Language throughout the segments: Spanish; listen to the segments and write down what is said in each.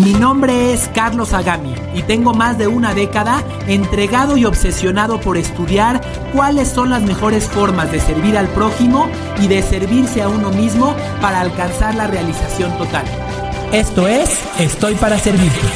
Mi nombre es Carlos Agami y tengo más de una década entregado y obsesionado por estudiar cuáles son las mejores formas de servir al prójimo y de servirse a uno mismo para alcanzar la realización total. Esto es Estoy para Servirte.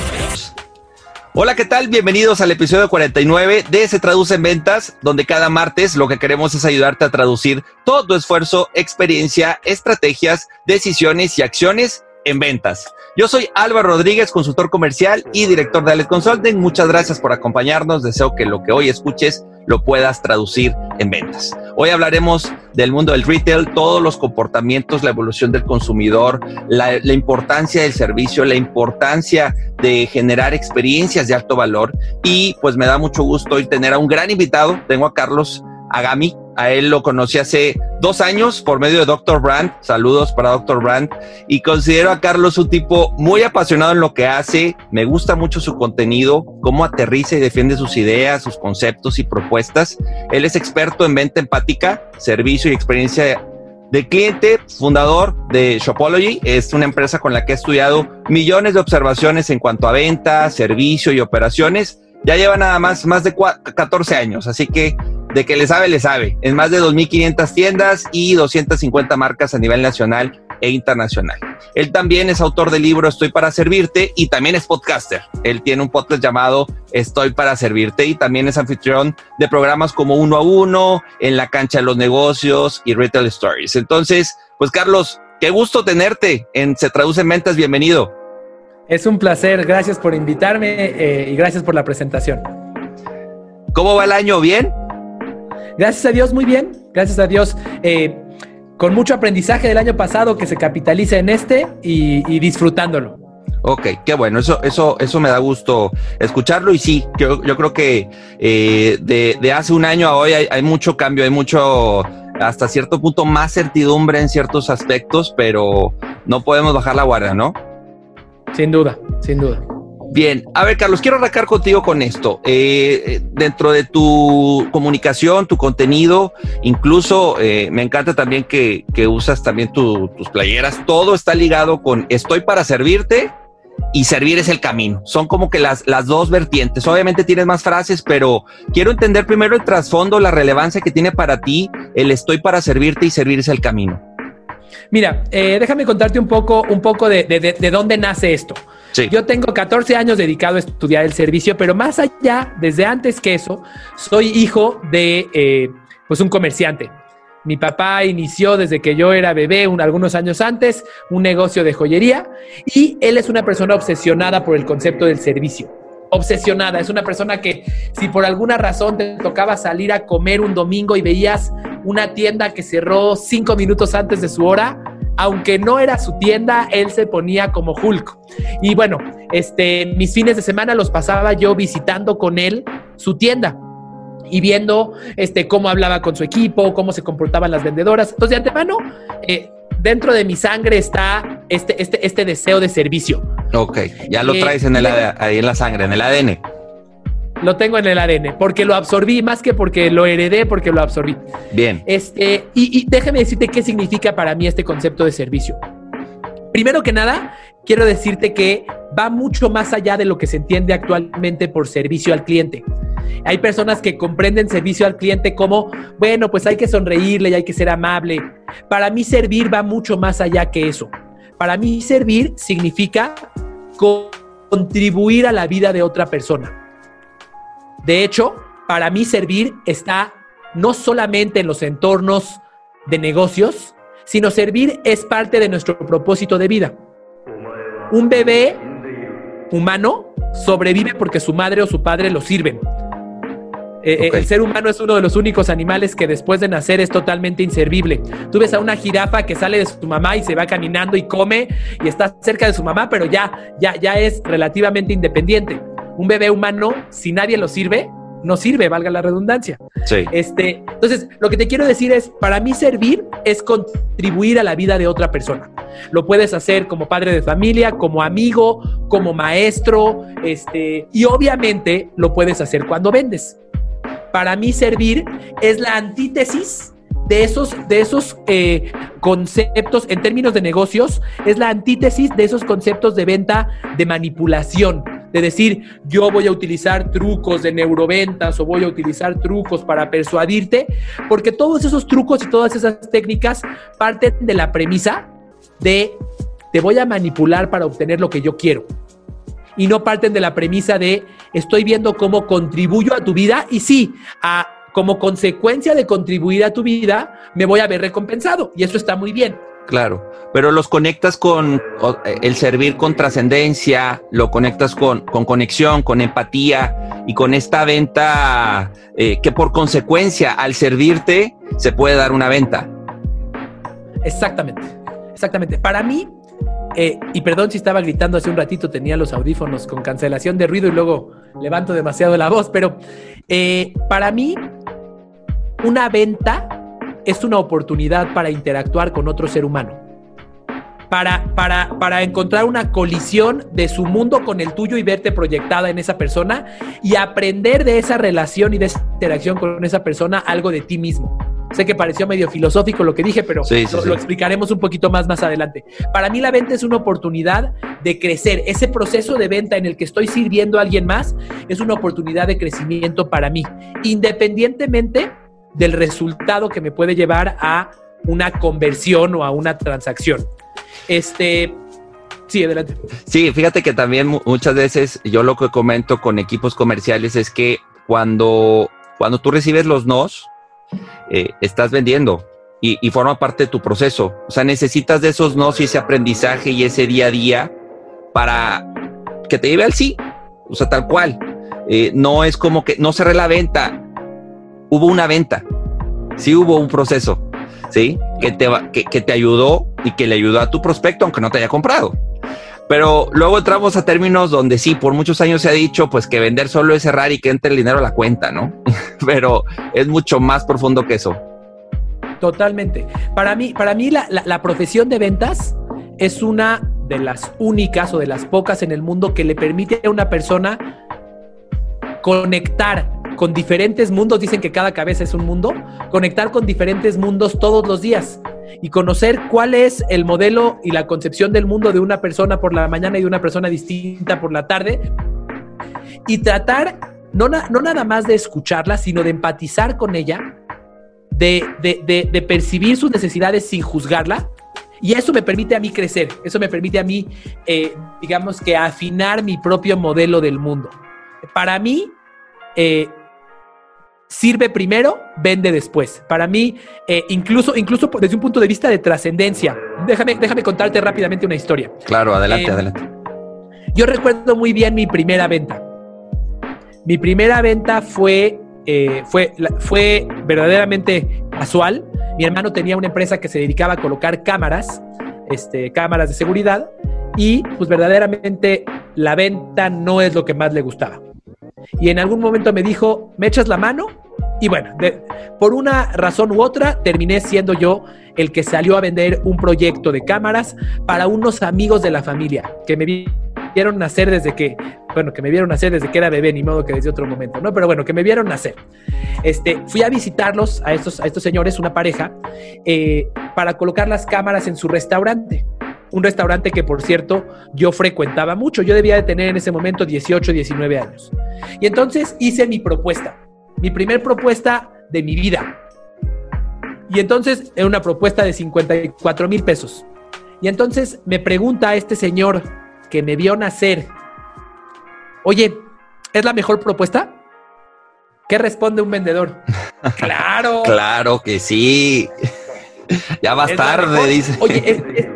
Hola, ¿qué tal? Bienvenidos al episodio 49 de Se Traduce en Ventas, donde cada martes lo que queremos es ayudarte a traducir todo tu esfuerzo, experiencia, estrategias, decisiones y acciones en ventas. Yo soy Álvaro Rodríguez, consultor comercial y director de Alet Consulting. Muchas gracias por acompañarnos. Deseo que lo que hoy escuches lo puedas traducir en ventas. Hoy hablaremos del mundo del retail, todos los comportamientos, la evolución del consumidor, la, la, importancia del servicio, la importancia de generar experiencias de alto valor. Y pues me da mucho gusto hoy tener a un gran invitado. Tengo a Carlos Agami. A él lo conocí hace dos años por medio de Dr. Brand. Saludos para Dr. Brand. Y considero a Carlos un tipo muy apasionado en lo que hace. Me gusta mucho su contenido, cómo aterriza y defiende sus ideas, sus conceptos y propuestas. Él es experto en venta empática, servicio y experiencia de cliente, fundador de Shopology. Es una empresa con la que he estudiado millones de observaciones en cuanto a venta, servicio y operaciones. Ya lleva nada más más de 14 años, así que de que le sabe, le sabe. En más de 2.500 tiendas y 250 marcas a nivel nacional e internacional. Él también es autor del libro Estoy para Servirte y también es podcaster. Él tiene un podcast llamado Estoy para Servirte y también es anfitrión de programas como Uno a Uno, En la Cancha de los Negocios y Retail Stories. Entonces, pues Carlos, qué gusto tenerte en Se Traduce en Ventas. Bienvenido. Es un placer. Gracias por invitarme eh, y gracias por la presentación. ¿Cómo va el año? ¿Bien? Gracias a Dios, muy bien. Gracias a Dios. Eh, con mucho aprendizaje del año pasado que se capitaliza en este y, disfrutándolo. Ok, qué bueno, eso, eso, eso me da gusto escucharlo y sí, yo, yo creo que eh, de, hace un año a hoy hay, hay, mucho cambio, hay mucho, hasta cierto punto, más certidumbre en ciertos aspectos, pero no podemos bajar la guardia, ¿no? Sin duda, sin duda. Bien, a ver, Carlos, quiero arrancar contigo con esto. Eh, dentro de tu comunicación, tu contenido, incluso eh, me encanta también que, usas también tus playeras. Todo está ligado con estoy para servirte y servir es el camino. Son como que las, las dos vertientes. Obviamente tienes más frases, pero quiero entender primero el trasfondo, la relevancia que tiene para ti el estoy para servirte y servir es el camino. Mira, eh, déjame contarte un poco, un poco de, de dónde nace esto. Sí. Yo tengo 14 años dedicado a estudiar el servicio, pero más allá, desde antes que eso, soy hijo de eh, pues un comerciante. Mi papá inició desde que yo era bebé, un, algunos años antes, un negocio de joyería y él es una persona obsesionada por el concepto del servicio. Obsesionada, es una persona que si por alguna razón te tocaba salir a comer un domingo y veías una tienda que cerró cinco minutos antes de su hora, aunque no era su tienda, él se ponía como Hulk. Y bueno, este, mis fines de semana los pasaba yo visitando con él su tienda y viendo este, cómo hablaba con su equipo, cómo se comportaban las vendedoras. Entonces, de antemano, eh, dentro de mi sangre está este, este, este deseo de servicio. Ok, ya lo traes en el, ahí en la sangre, en el ADN. Lo tengo en el ADN, porque lo absorbí, más que porque lo heredé, porque lo absorbí. Bien. Este, y, y déjame decirte qué significa para mí este concepto de servicio. Primero que nada, quiero decirte que va mucho más allá de lo que se entiende actualmente por servicio al cliente. Hay personas que comprenden servicio al cliente como, bueno, pues hay que sonreírle y hay que ser amable. Para mí servir va mucho más allá que eso. Para mí servir significa contribuir a la vida de otra persona. De hecho, para mí servir está no solamente en los entornos de negocios, sino servir es parte de nuestro propósito de vida. Un bebé humano sobrevive porque su madre o su padre lo sirven. Eh, okay. El ser humano es uno de los únicos animales que después de nacer es totalmente inservible. Tú ves a una jirafa que sale de su mamá y se va caminando y come y está cerca de su mamá, pero ya, ya, ya es relativamente independiente. Un bebé humano, si nadie lo sirve, no sirve, valga la redundancia. Sí. Este, entonces, lo que te quiero decir es, para mí servir es contribuir a la vida de otra persona. Lo puedes hacer como padre de familia, como amigo, como maestro, este, y obviamente lo puedes hacer cuando vendes. Para mí servir es la antítesis de esos, de esos eh, conceptos en términos de negocios, es la antítesis de esos conceptos de venta de manipulación. De decir, yo voy a utilizar trucos de neuroventas o voy a utilizar trucos para persuadirte, porque todos esos trucos y todas esas técnicas parten de la premisa de te voy a manipular para obtener lo que yo quiero. Y no parten de la premisa de estoy viendo cómo contribuyo a tu vida y sí, a como consecuencia de contribuir a tu vida, me voy a ver recompensado. Y eso está muy bien. Claro, pero los conectas con el servir con trascendencia, lo conectas con, con, conexión, con empatía y con esta venta eh, que por consecuencia al servirte se puede dar una venta. Exactamente, exactamente. Para mí, eh, y perdón si estaba gritando hace un ratito, tenía los audífonos con cancelación de ruido y luego levanto demasiado la voz, pero eh, para mí una venta es una oportunidad para interactuar con otro ser humano. Para, para, para, encontrar una colisión de su mundo con el tuyo y verte proyectada en esa persona y aprender de esa relación y de esa interacción con esa persona algo de ti mismo. Sé que pareció medio filosófico lo que dije, pero lo, lo, explicaremos un poquito más más adelante. Para mí la venta es una oportunidad de crecer. Ese proceso de venta en el que estoy sirviendo a alguien más es una oportunidad de crecimiento para mí, independientemente del resultado que me puede llevar a una conversión o a una transacción. Este, sí, adelante. Sí, fíjate que también muchas veces yo lo que comento con equipos comerciales es que cuando, cuando tú recibes los nos, eh, estás vendiendo y, forma parte de tu proceso. O sea, necesitas de esos nos y ese aprendizaje y ese día a día para que te lleve al sí. O sea, tal cual. Eh, no es como que no cerré la venta hubo una venta, sí hubo un proceso, sí, que te, que, te ayudó y que le ayudó a tu prospecto, aunque no te haya comprado. Pero luego entramos a términos donde sí, por muchos años se ha dicho pues que vender solo es cerrar y que entre el dinero a la cuenta, ¿no? Pero es mucho más profundo que eso. Totalmente. Para mí, para mí la, la, profesión de ventas es una de las únicas o de las pocas en el mundo que le permite a una persona conectar con diferentes mundos, dicen que cada cabeza es un mundo, conectar con diferentes mundos todos los días y conocer cuál es el modelo y la concepción del mundo de una persona por la mañana y de una persona distinta por la tarde y tratar no, no nada más de escucharla, sino de empatizar con ella, de, de, percibir sus necesidades sin juzgarla. Y eso me permite a mí crecer, eso me permite a mí, eh, digamos que afinar mi propio modelo del mundo. Para mí, eh, sirve primero, vende después. Para mí, eh, incluso, incluso desde un punto de vista de trascendencia, déjame, déjame contarte rápidamente una historia. Claro, adelante, eh, adelante. Yo recuerdo muy bien mi primera venta. Mi primera venta fue, eh, fue, fue verdaderamente casual. Mi hermano tenía una empresa que se dedicaba a colocar cámaras, este, cámaras de seguridad, y pues verdaderamente la venta no es lo que más le gustaba. Y en algún momento me dijo, ¿me echas la mano? Y bueno, por una razón u otra, terminé siendo yo el que salió a vender un proyecto de cámaras para unos amigos de la familia que me vieron nacer desde que, bueno, que me vieron nacer desde que era bebé, ni modo que desde otro momento, ¿no? Pero bueno, que me vieron nacer. Este, fui a visitarlos, a estos, a estos señores, una pareja, eh, para colocar las cámaras en su restaurante un restaurante que por cierto yo frecuentaba mucho. Yo debía de tener en ese momento 18, 19 años. Y entonces hice mi propuesta, mi primer propuesta de mi vida. Y entonces era una propuesta de 54 mil pesos. Y entonces me pregunta este señor que me vio nacer, oye, ¿es la mejor propuesta? ¿Qué responde un vendedor? claro. claro que sí. Ya más tarde, dice. Oye, es,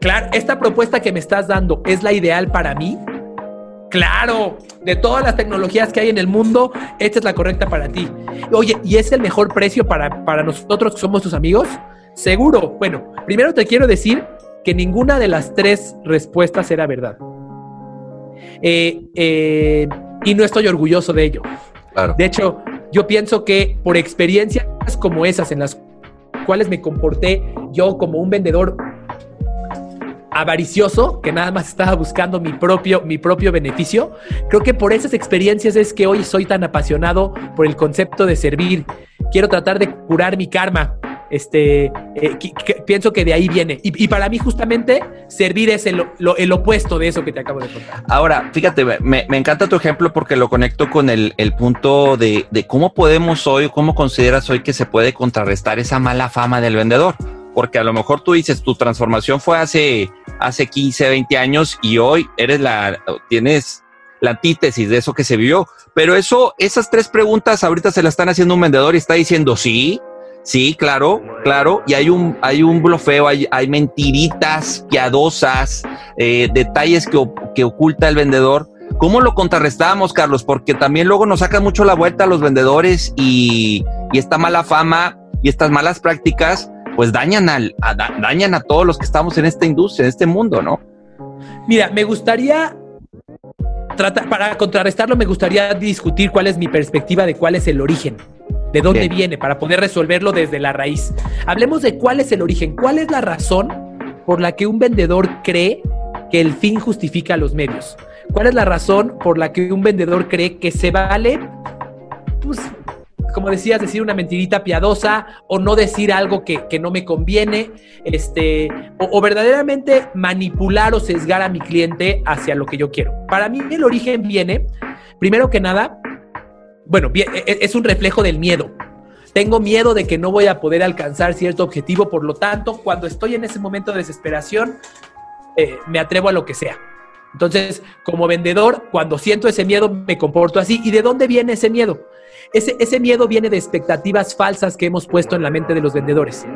Claro, esta propuesta que me estás dando es la ideal para mí. Claro, de todas las tecnologías que hay en el mundo, esta es la correcta para ti. Oye, ¿y es el mejor precio para, para nosotros que somos tus amigos? Seguro. Bueno, primero te quiero decir que ninguna de las tres respuestas era verdad. Eh, eh, y no estoy orgulloso de ello. Claro. De hecho, yo pienso que por experiencias como esas en las cuales me comporté yo como un vendedor avaricioso, que nada más estaba buscando mi propio, mi propio beneficio. Creo que por esas experiencias es que hoy soy tan apasionado por el concepto de servir. Quiero tratar de curar mi karma. Este, eh, pienso que de ahí viene. Y, para mí justamente servir es el, opuesto de eso que te acabo de contar. Ahora, fíjate, me, encanta tu ejemplo porque lo conecto con el, punto de, de cómo podemos hoy, cómo consideras hoy que se puede contrarrestar esa mala fama del vendedor porque a lo mejor tú dices, tu transformación fue hace, hace 15, 20 años y hoy eres la, tienes la antítesis de eso que se vio. Pero eso, esas tres preguntas ahorita se las están haciendo un vendedor y está diciendo, sí, sí, claro, claro. Y hay un, hay un blofeo, hay, hay mentiritas piadosas, eh, detalles que, que oculta el vendedor. ¿Cómo lo contrarrestamos, Carlos? Porque también luego nos sacan mucho la vuelta a los vendedores y, y esta mala fama y estas malas prácticas pues dañan, al, a, dañan a todos los que estamos en esta industria, en este mundo, ¿no? Mira, me gustaría tratar, para contrarrestarlo, me gustaría discutir cuál es mi perspectiva de cuál es el origen, de dónde viene, para poder resolverlo desde la raíz. Hablemos de cuál es el origen, cuál es la razón por la que un vendedor cree que el fin justifica los medios. ¿Cuál es la razón por la que un vendedor cree que se vale pues, como decías, decir una mentirita piadosa o no decir algo que, no me conviene, este, o, verdaderamente manipular o sesgar a mi cliente hacia lo que yo quiero. Para mí el origen viene, primero que nada, bueno, e, e, es un reflejo del miedo. Tengo miedo de que no voy a poder alcanzar cierto objetivo, por lo tanto, cuando estoy en ese momento de desesperación, eh, me atrevo a lo que sea. Entonces, como vendedor, cuando siento ese miedo, me comporto así. ¿Y de dónde viene ese miedo? Ese, miedo viene de expectativas falsas que hemos puesto en la mente de los vendedores.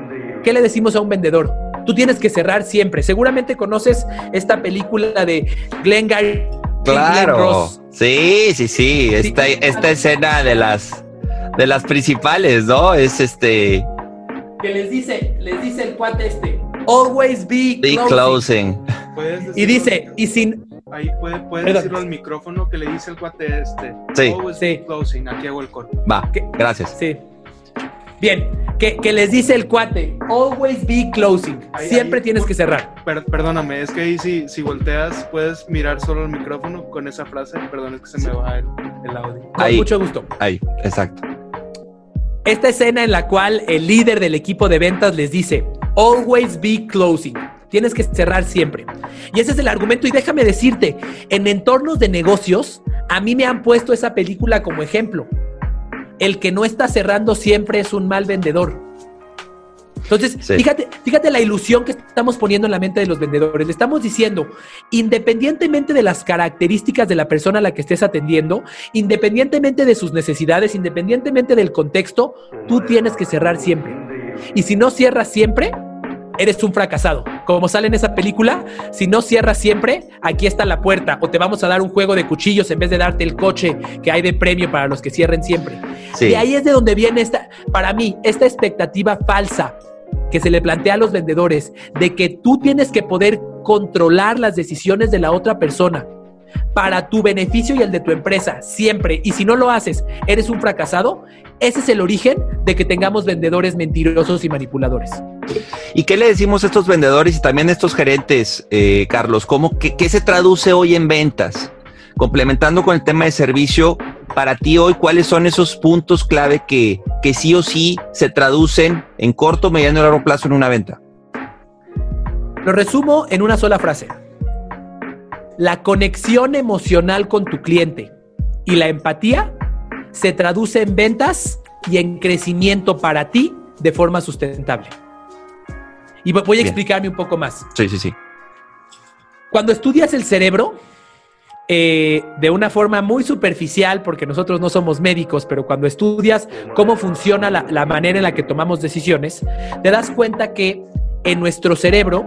¿Qué le decimos a un vendedor? Tú tienes que cerrar siempre. Seguramente conoces esta película de Glenn Gary. Claro. Sí, sí, sí. Esta, esta escena de las de las principales, ¿no? Es este. Que les dice, les dice el cuate este. Always be, closing. Y dice, y sin Ahí puede, puede decirlo al micrófono que le dice el cuate este. Sí. sí. Closing. Aquí hago el corte. Va, gracias. Sí. Bien, que, que, les dice el cuate, always be closing. Siempre tienes que cerrar. perdóname, es que ahí si, si volteas puedes mirar solo el micrófono con esa frase. Perdón, es que se me va el, el audio. Con mucho gusto. Ahí, exacto. Esta escena en la cual el líder del equipo de ventas les dice, always be closing. Tienes que cerrar siempre. Y ese es el argumento. Y déjame decirte, en entornos de negocios, a mí me han puesto esa película como ejemplo. El que no está cerrando siempre es un mal vendedor. Entonces, fíjate, fíjate la ilusión que estamos poniendo en la mente de los vendedores. Le estamos diciendo, independientemente de las características de la persona a la que estés atendiendo, independientemente de sus necesidades, independientemente del contexto, tú tienes que cerrar siempre. Y si no cierras siempre, eres un fracasado. Como sale en esa película, si no cierras siempre, aquí está la puerta o te vamos a dar un juego de cuchillos en vez de darte el coche que hay de premio para los que cierren siempre. Y ahí es de donde viene esta, para mí, esta expectativa falsa que se le plantea a los vendedores de que tú tienes que poder controlar las decisiones de la otra persona para tu beneficio y el de tu empresa, siempre. Y si no lo haces, eres un fracasado. Ese es el origen de que tengamos vendedores mentirosos y manipuladores. ¿Y qué le decimos a estos vendedores y también a estos gerentes, eh, Carlos? ¿Cómo, qué, se traduce hoy en ventas? Complementando con el tema de servicio, para ti hoy, ¿cuáles son esos puntos clave que, que sí o sí se traducen en corto, mediano y largo plazo en una venta? Lo resumo en una sola frase la conexión emocional con tu cliente y la empatía se traduce en ventas y en crecimiento para ti de forma sustentable. Y voy a explicarme un poco más. Sí, sí, sí. Cuando estudias el cerebro, eh, de una forma muy superficial, porque nosotros no somos médicos, pero cuando estudias cómo funciona la, la manera en la que tomamos decisiones, te das cuenta que en nuestro cerebro,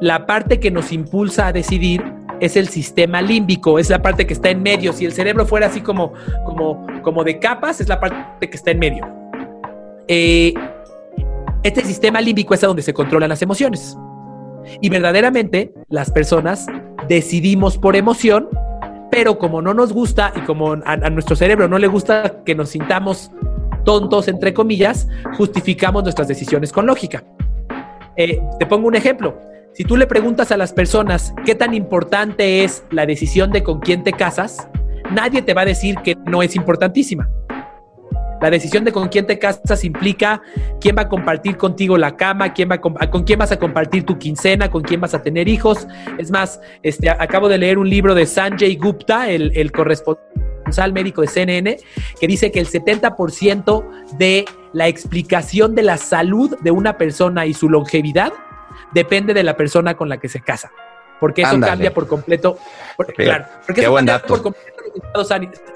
la parte que nos impulsa a decidir es el sistema límbico, es la parte que está en medio. Si el cerebro fuera así como, como, como de capas, es la parte que está en medio. Eh, este sistema límbico es donde se controlan las emociones. Y verdaderamente las personas decidimos por emoción, pero como no nos gusta y como a, nuestro cerebro no le gusta que nos sintamos tontos, entre comillas, justificamos nuestras decisiones con lógica. Eh, te pongo un ejemplo Si tú le preguntas a las personas qué tan importante es la decisión de con quién te casas, nadie te va a decir que no es importantísima. La decisión de con quién te casas implica quién va a compartir contigo la cama, quién va con quién vas a compartir tu quincena, con quién vas a tener hijos. Es más, este, acabo de leer un libro de Sanjay Gupta, el, el corresponsal médico de CNN, que dice que el 70% de la explicación de la salud de una persona y su longevidad depende de la persona con la que se casa. Porque eso cambia por completo. claro, porque eso cambia por completo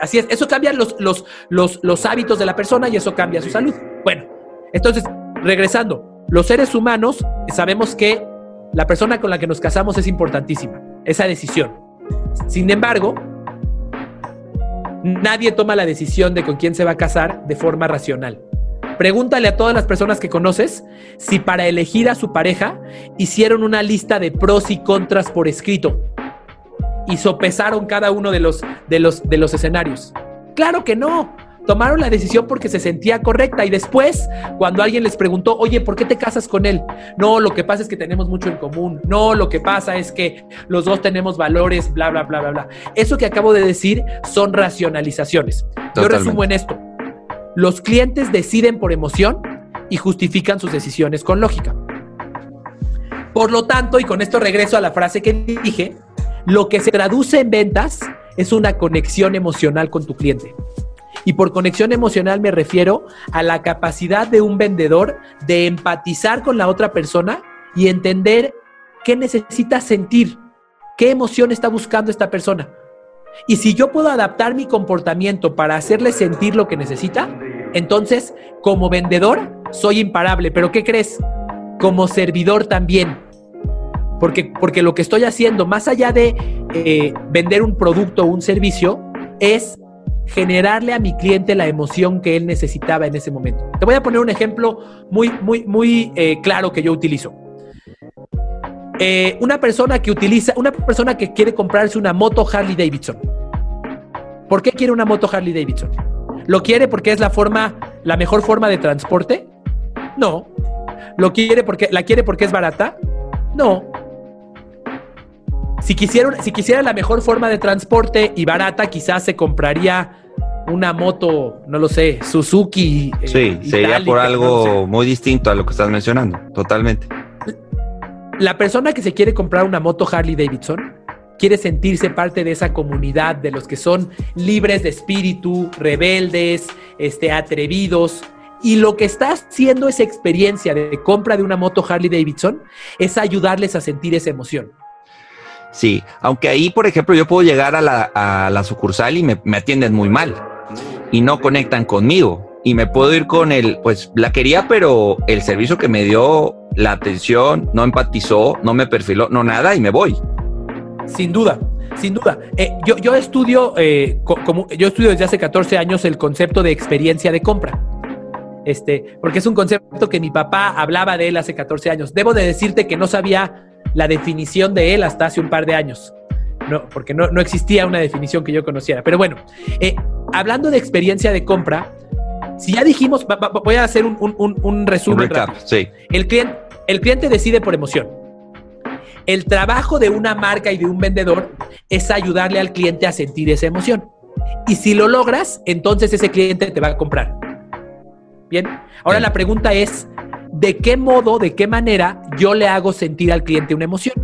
Así es, eso cambia los, los, los, los hábitos de la persona y eso cambia su salud. Bueno, entonces, regresando, los seres humanos sabemos que la persona con la que nos casamos es importantísima, esa decisión. Sin embargo, nadie toma la decisión de con quién se va a casar de forma racional. Pregúntale a todas las personas que conoces si para elegir a su pareja hicieron una lista de pros y contras por escrito y sopesaron cada uno de los, de los, de los escenarios. Claro que no. Tomaron la decisión porque se sentía correcta y después, cuando alguien les preguntó, oye, ¿por qué te casas con él? No, lo que pasa es que tenemos mucho en común. No, lo que pasa es que los dos tenemos valores, bla, bla, bla, bla, bla. Eso que acabo de decir son racionalizaciones. Yo resumo en esto. Los clientes deciden por emoción y justifican sus decisiones con lógica. Por lo tanto, y con esto regreso a la frase que dije, lo que se traduce en ventas es una conexión emocional con tu cliente. Y por conexión emocional me refiero a la capacidad de un vendedor de empatizar con la otra persona y entender qué necesita sentir, qué emoción está buscando esta persona. Y si yo puedo adaptar mi comportamiento para hacerle sentir lo que necesita, entonces como vendedor soy imparable. Pero ¿qué crees? Como servidor también porque, porque lo que estoy haciendo, más allá de eh, vender un producto o un servicio, es generarle a mi cliente la emoción que él necesitaba en ese momento. Te voy a poner un ejemplo muy, muy, muy eh, claro que yo utilizo. Eh, una persona que utiliza, una persona que quiere comprarse una moto Harley Davidson. ¿Por qué quiere una moto Harley Davidson? ¿Lo quiere porque es la forma, la mejor forma de transporte? No. ¿Lo quiere porque, la quiere porque es barata? No. Si, si quisiera la mejor forma de transporte y barata, quizás se compraría una moto, no lo sé, Suzuki. Eh, sí, sería por algo muy distinto a lo que estás mencionando, totalmente. La persona que se quiere comprar una moto Harley Davidson quiere sentirse parte de esa comunidad de los que son libres de espíritu, rebeldes, este, atrevidos. Y lo que está haciendo esa experiencia de compra de una moto Harley Davidson es ayudarles a sentir esa emoción. Sí, aunque ahí, por ejemplo, yo puedo llegar a la, sucursal y me, atienden muy mal y no conectan conmigo. Y me puedo ir con el, pues la quería, pero el servicio que me dio, la atención, no empatizó, no me perfiló, no nada y me voy. Sin duda, sin duda. Eh, yo, yo, estudio, eh, como, yo estudio desde hace 14 años el concepto de experiencia de compra. Este, porque es un concepto que mi papá hablaba de él hace 14 años. Debo de decirte que no sabía la definición de él hasta hace un par de años. No, porque no, existía una definición que yo conociera. Pero bueno, eh, hablando de experiencia de compra, si ya dijimos, voy a hacer un, resumen. sí. el, cliente, el cliente decide por emoción. El trabajo de una marca y de un vendedor es ayudarle al cliente a sentir esa emoción. Y si lo logras, entonces ese cliente te va a comprar. Bien, ahora la pregunta es, ¿de qué modo, de qué manera yo le hago sentir al cliente una emoción?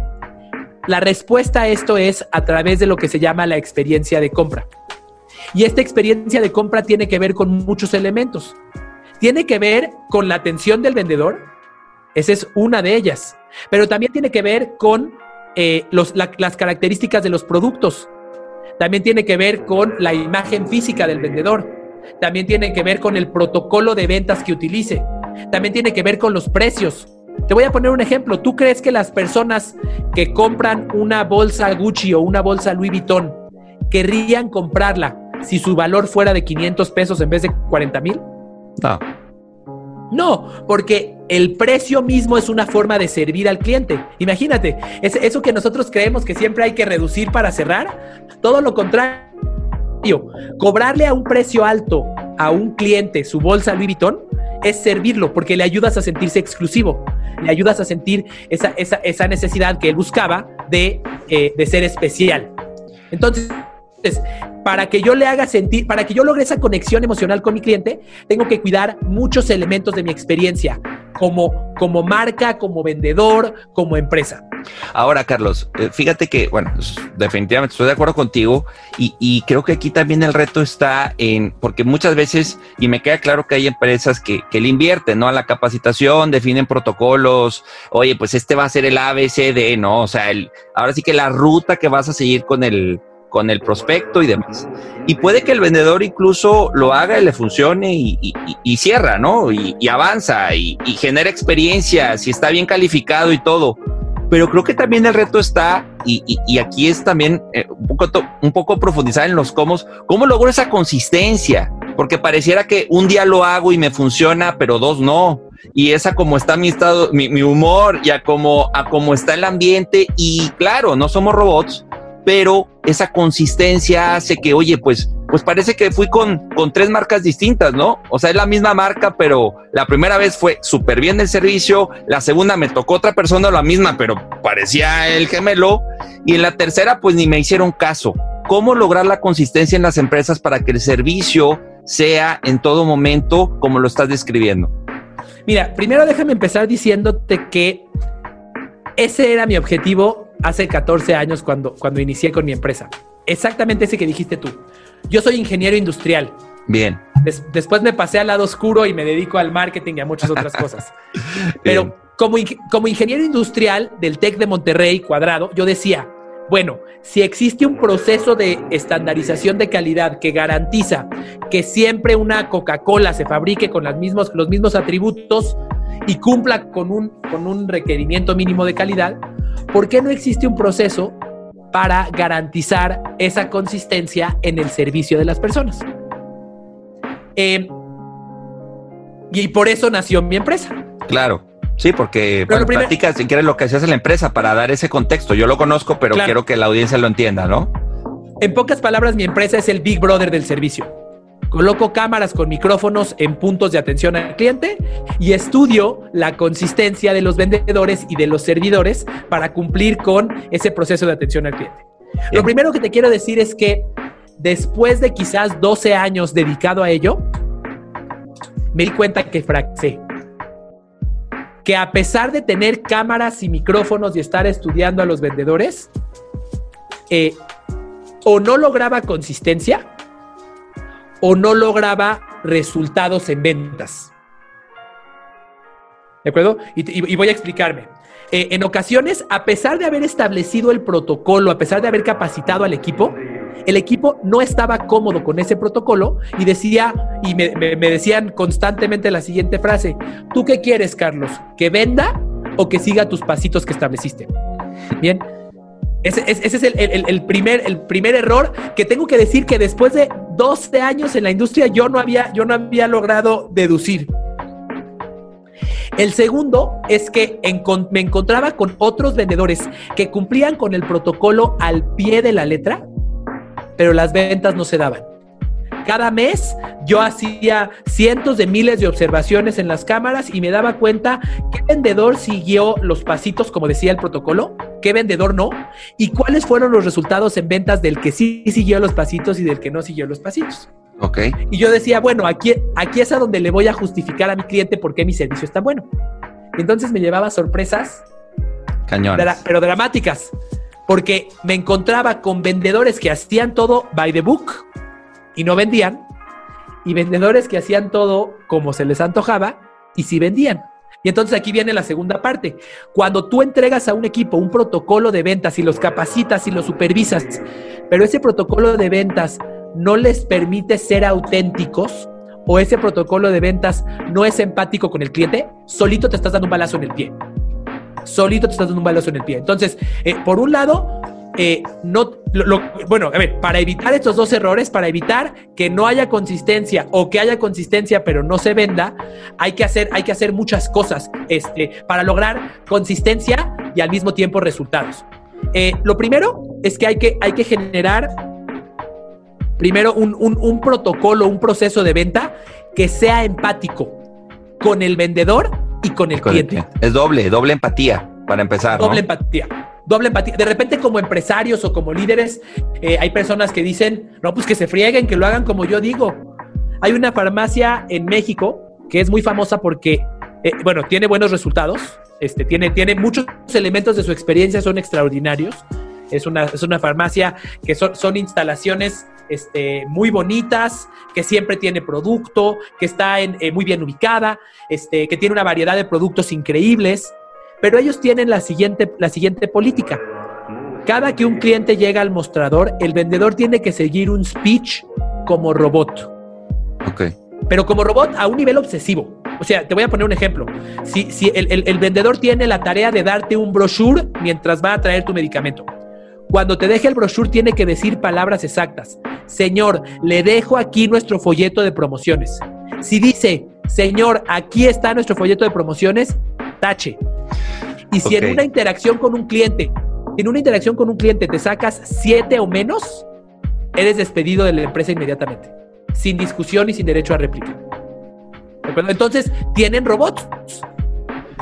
La respuesta a esto es a través de lo que se llama la experiencia de compra. Y esta experiencia de compra tiene que ver con muchos elementos. Tiene que ver con la atención del vendedor, esa es una de ellas, pero también tiene que ver con eh, las características de los productos. También tiene que ver con la imagen física del vendedor. También tiene que ver con el protocolo de ventas que utilice también tiene que ver con los precios. Te voy a poner un ejemplo. ¿Tú crees que las personas que compran una bolsa Gucci o una bolsa Louis Vuitton querrían comprarla si su valor fuera de 500 pesos en vez de 40 mil? No. No, porque el precio mismo es una forma de servir al cliente. Imagínate, eso que nosotros creemos que siempre hay que reducir para cerrar, todo lo contrario. Cobrarle a un precio alto a un cliente su bolsa Louis Vuitton es servirlo, porque le ayudas a sentirse exclusivo, le ayudas a sentir esa, esa, necesidad que él buscaba de, eh, de ser especial. Entonces, para que yo le haga sentir, para que yo logre esa conexión emocional con mi cliente, tengo que cuidar muchos elementos de mi experiencia, como, como marca, como vendedor, como empresa. Ahora, Carlos, eh, fíjate que, bueno, definitivamente estoy de acuerdo contigo y, creo que aquí también el reto está en, porque muchas veces, y me queda claro que hay empresas que, que le invierten, ¿no? A la capacitación, definen protocolos, oye, pues este va a ser el ABCD, ¿no? O sea, el, ahora sí que la ruta que vas a seguir con el, con el prospecto y demás. Y puede que el vendedor incluso lo haga y le funcione y, cierra, ¿no? Y, avanza y, genera experiencia, si está bien calificado y todo. Pero creo que también el reto está, y, aquí es también eh, un, poco, un profundizar en los cómo, cómo logro esa consistencia, porque pareciera que un día lo hago y me funciona, pero dos no. Y esa como está mi estado, mi, mi humor y a como, a como está el ambiente. Y claro, no somos robots, pero esa consistencia hace que, oye, pues, pues parece que fui con, con tres marcas distintas, ¿no? O sea, es la misma marca, pero la primera vez fue súper bien el servicio, la segunda me tocó otra persona la misma, pero parecía el gemelo, y en la tercera, pues ni me hicieron caso. ¿Cómo lograr la consistencia en las empresas para que el servicio sea en todo momento como lo estás describiendo? Mira, primero déjame empezar diciéndote que ese era mi objetivo hace 14 años cuando, cuando inicié con mi empresa. Exactamente ese que dijiste tú. Yo soy ingeniero industrial. Bien. después me pasé al lado oscuro y me dedico al marketing y a muchas otras cosas. Pero como, como ingeniero industrial del TEC de Monterrey cuadrado, yo decía, bueno, si existe un proceso de estandarización de calidad que garantiza que siempre una Coca-Cola se fabrique con las los mismos atributos y cumpla con un, con un requerimiento mínimo de calidad, ¿por qué no existe un proceso para garantizar esa consistencia en el servicio de las personas? Em, y por eso nació mi empresa. Claro. Sí, porque bueno, platicas si quieres lo que hacías en la empresa para dar ese contexto. Yo lo conozco, pero quiero que la audiencia lo entienda, ¿no? En pocas palabras, mi empresa es el Big Brother del servicio. Coloco cámaras con micrófonos en puntos de atención al cliente y estudio la consistencia de los vendedores y de los servidores para cumplir con ese proceso de atención al cliente. Lo primero que te quiero decir es que después de quizás 12 años dedicado a ello, me di cuenta que fracasé. Que a pesar de tener cámaras y micrófonos y estar estudiando a los vendedores, eh, o no lograba consistencia, o no lograba resultados en ventas. ¿De acuerdo? Y, voy a explicarme. Eh, en ocasiones, a pesar de haber establecido el protocolo, a pesar de haber capacitado al equipo, el equipo no estaba cómodo con ese protocolo y decía, y me, decían constantemente la siguiente frase, ¿tú qué quieres, Carlos? ¿Que venda o que siga tus pasitos que estableciste? Bien, ese, es el, primer, el primer error que tengo que decir que después de 12 años en la industria yo no había, yo no había logrado deducir. El segundo es que me encontraba con otros vendedores que cumplían con el protocolo al pie de la letra, pero las ventas no se daban. Cada mes yo hacía cientos de miles de observaciones en las cámaras y me daba cuenta qué vendedor siguió los pasitos, como decía el protocolo, qué vendedor no, y cuáles fueron los resultados en ventas del que sí siguió los pasitos y del que no siguió los pasitos. Ok. Y yo decía, bueno, aquí, aquí es a donde le voy a justificar a mi cliente por qué mi servicio es tan bueno. entonces me llevaba sorpresas. Cañones. pero dramáticas. Porque me encontraba con vendedores que hacían todo by the book y no vendían, y vendedores que hacían todo como se les antojaba y sí vendían. Y entonces aquí viene la segunda parte. Cuando tú entregas a un equipo un protocolo de ventas y los capacitas y los supervisas, pero ese protocolo de ventas no les permite ser auténticos o ese protocolo de ventas no es empático con el cliente, solito te estás dando un balazo en el pie. Solito te estás dando un balazo en el pie. Entonces, eh, por un lado, eh, no, bueno, a ver, para evitar estos dos errores, para evitar que no haya consistencia o que haya consistencia pero no se venda, hay que hacer, hay que hacer muchas cosas este, para lograr consistencia y al mismo tiempo resultados. Eh, lo primero es que hay que, hay que generar primero un, protocolo, un proceso de venta que sea empático. con el vendedor y con el, cliente. Es doble, doble empatía para empezar. Doble empatía. Doble empatía. De repente, como empresarios o como líderes, eh, hay personas que dicen, no, pues que se frieguen, que lo hagan como yo digo. Hay una farmacia en México que es muy famosa porque, eh, bueno, tiene buenos resultados, este, tiene, tiene muchos elementos de su experiencia, son extraordinarios. Es una, es una farmacia que son, son instalaciones este, muy bonitas, que siempre tiene producto, que está en, eh, muy bien ubicada, este, que tiene una variedad de productos increíbles, pero ellos tienen la siguiente, la siguiente política. Cada que un cliente llega al mostrador, el vendedor tiene que seguir un speech como robot. Ok. Pero como robot a un nivel obsesivo. O sea, te voy a poner un ejemplo. Si, si el, el vendedor tiene la tarea de darte un brochure mientras va a traer tu medicamento. Cuando te deje el brochure tiene que decir palabras exactas. Señor, le dejo aquí nuestro folleto de promociones. Si dice, señor, aquí está nuestro folleto de promociones, tache. Y si en una interacción con un cliente, en una interacción con un cliente te sacas siete o menos, eres despedido de la empresa inmediatamente, sin discusión y sin derecho a réplica. Entonces, tienen robots.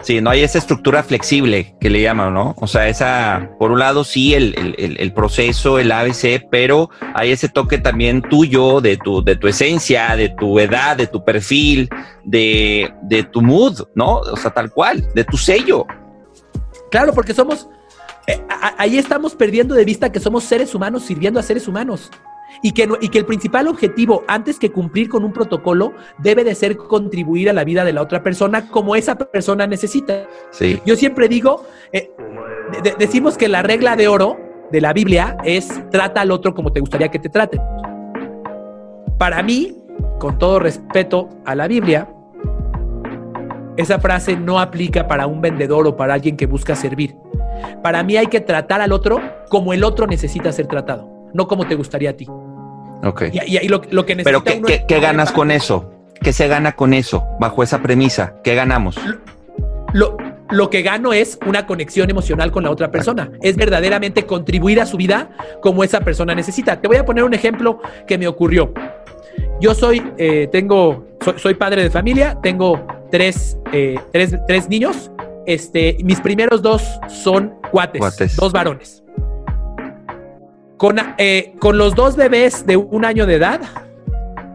Sí, no hay esa estructura flexible que le llaman, ¿no? O sea, esa, por un lado, sí, el, el, el, proceso, el ABC, pero hay ese toque también tuyo, de tu, de tu esencia, de tu edad, de tu perfil, de, de tu mood, ¿no? O sea, tal cual, de tu sello. Claro, porque somos, eh, ahí estamos perdiendo de vista que somos seres humanos sirviendo a seres humanos y que, y que el principal objetivo, antes que cumplir con un protocolo, debe de ser contribuir a la vida de la otra persona como esa persona necesita. Sí. Yo siempre digo, eh, decimos que la regla de oro de la Biblia es trata al otro como te gustaría que te traten. Para mí, con todo respeto a la Biblia, esa frase no aplica para un vendedor o para alguien que busca servir. Para mí hay que tratar al otro como el otro necesita ser tratado, no como te gustaría a ti. Ok. Y, lo, que Pero ¿qué, qué, ganas con eso? ¿Qué se gana con eso? Bajo esa premisa, ¿qué ganamos? Lo, lo que gano es una conexión emocional con la otra persona. Es verdaderamente contribuir a su vida como esa persona necesita. Te voy a poner un ejemplo que me ocurrió. Yo soy, eh, tengo, soy, padre de familia, tengo tres, eh, tres, tres, niños. Este, mis primeros dos son cuates, cuates. dos varones. Con, eh, con los dos bebés de un año de edad,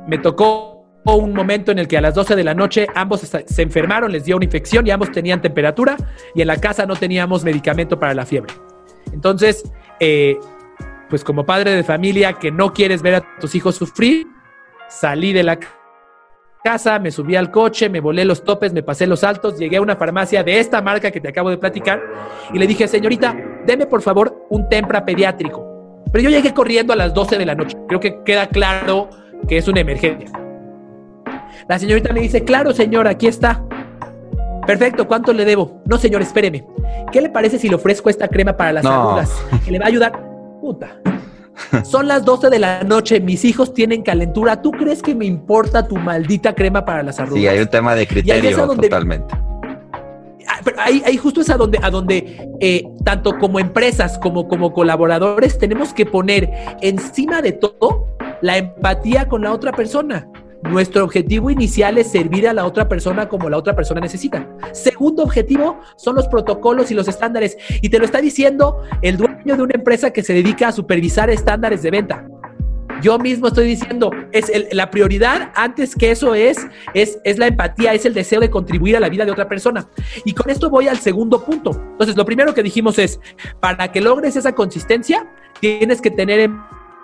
me tocó un momento en el que a las 12 de la noche ambos se enfermaron, les dio una infección y ambos tenían temperatura y en la casa no teníamos medicamento para la fiebre. Entonces, eh, pues como padre de familia que no quieres ver a tus hijos sufrir, salí de la casa, me subí al coche, me volé los topes, me pasé los altos, llegué a una farmacia de esta marca que te acabo de platicar y le dije, señorita, deme por favor un tempra pediátrico. Pero yo llegué corriendo a las 12 de la noche. Creo que queda claro que es una emergencia. La señorita me dice, claro, señor, aquí está. Perfecto, ¿cuánto le debo? No, señor, espéreme. ¿Qué le parece si le ofrezco esta crema para las arrugas? Que le va a ayudar. Puta. Son las 12 de la noche, mis hijos tienen calentura. ¿Tú crees que me importa tu maldita crema para las arrugas? Sí, hay un tema de criterio totalmente ahí, justo es a donde, a donde eh, tanto como empresas como como colaboradores tenemos que poner encima de todo la empatía con la otra persona. Nuestro objetivo inicial es servir a la otra persona como la otra persona necesita. Segundo objetivo son los protocolos y los estándares. Y te lo está diciendo el dueño de una empresa que se dedica a supervisar estándares de venta. Yo mismo estoy diciendo, es la prioridad antes que eso es, es, es la empatía, es el deseo de contribuir a la vida de otra persona. Y con esto voy al segundo punto. Entonces, lo primero que dijimos es, para que logres esa consistencia, tienes que tener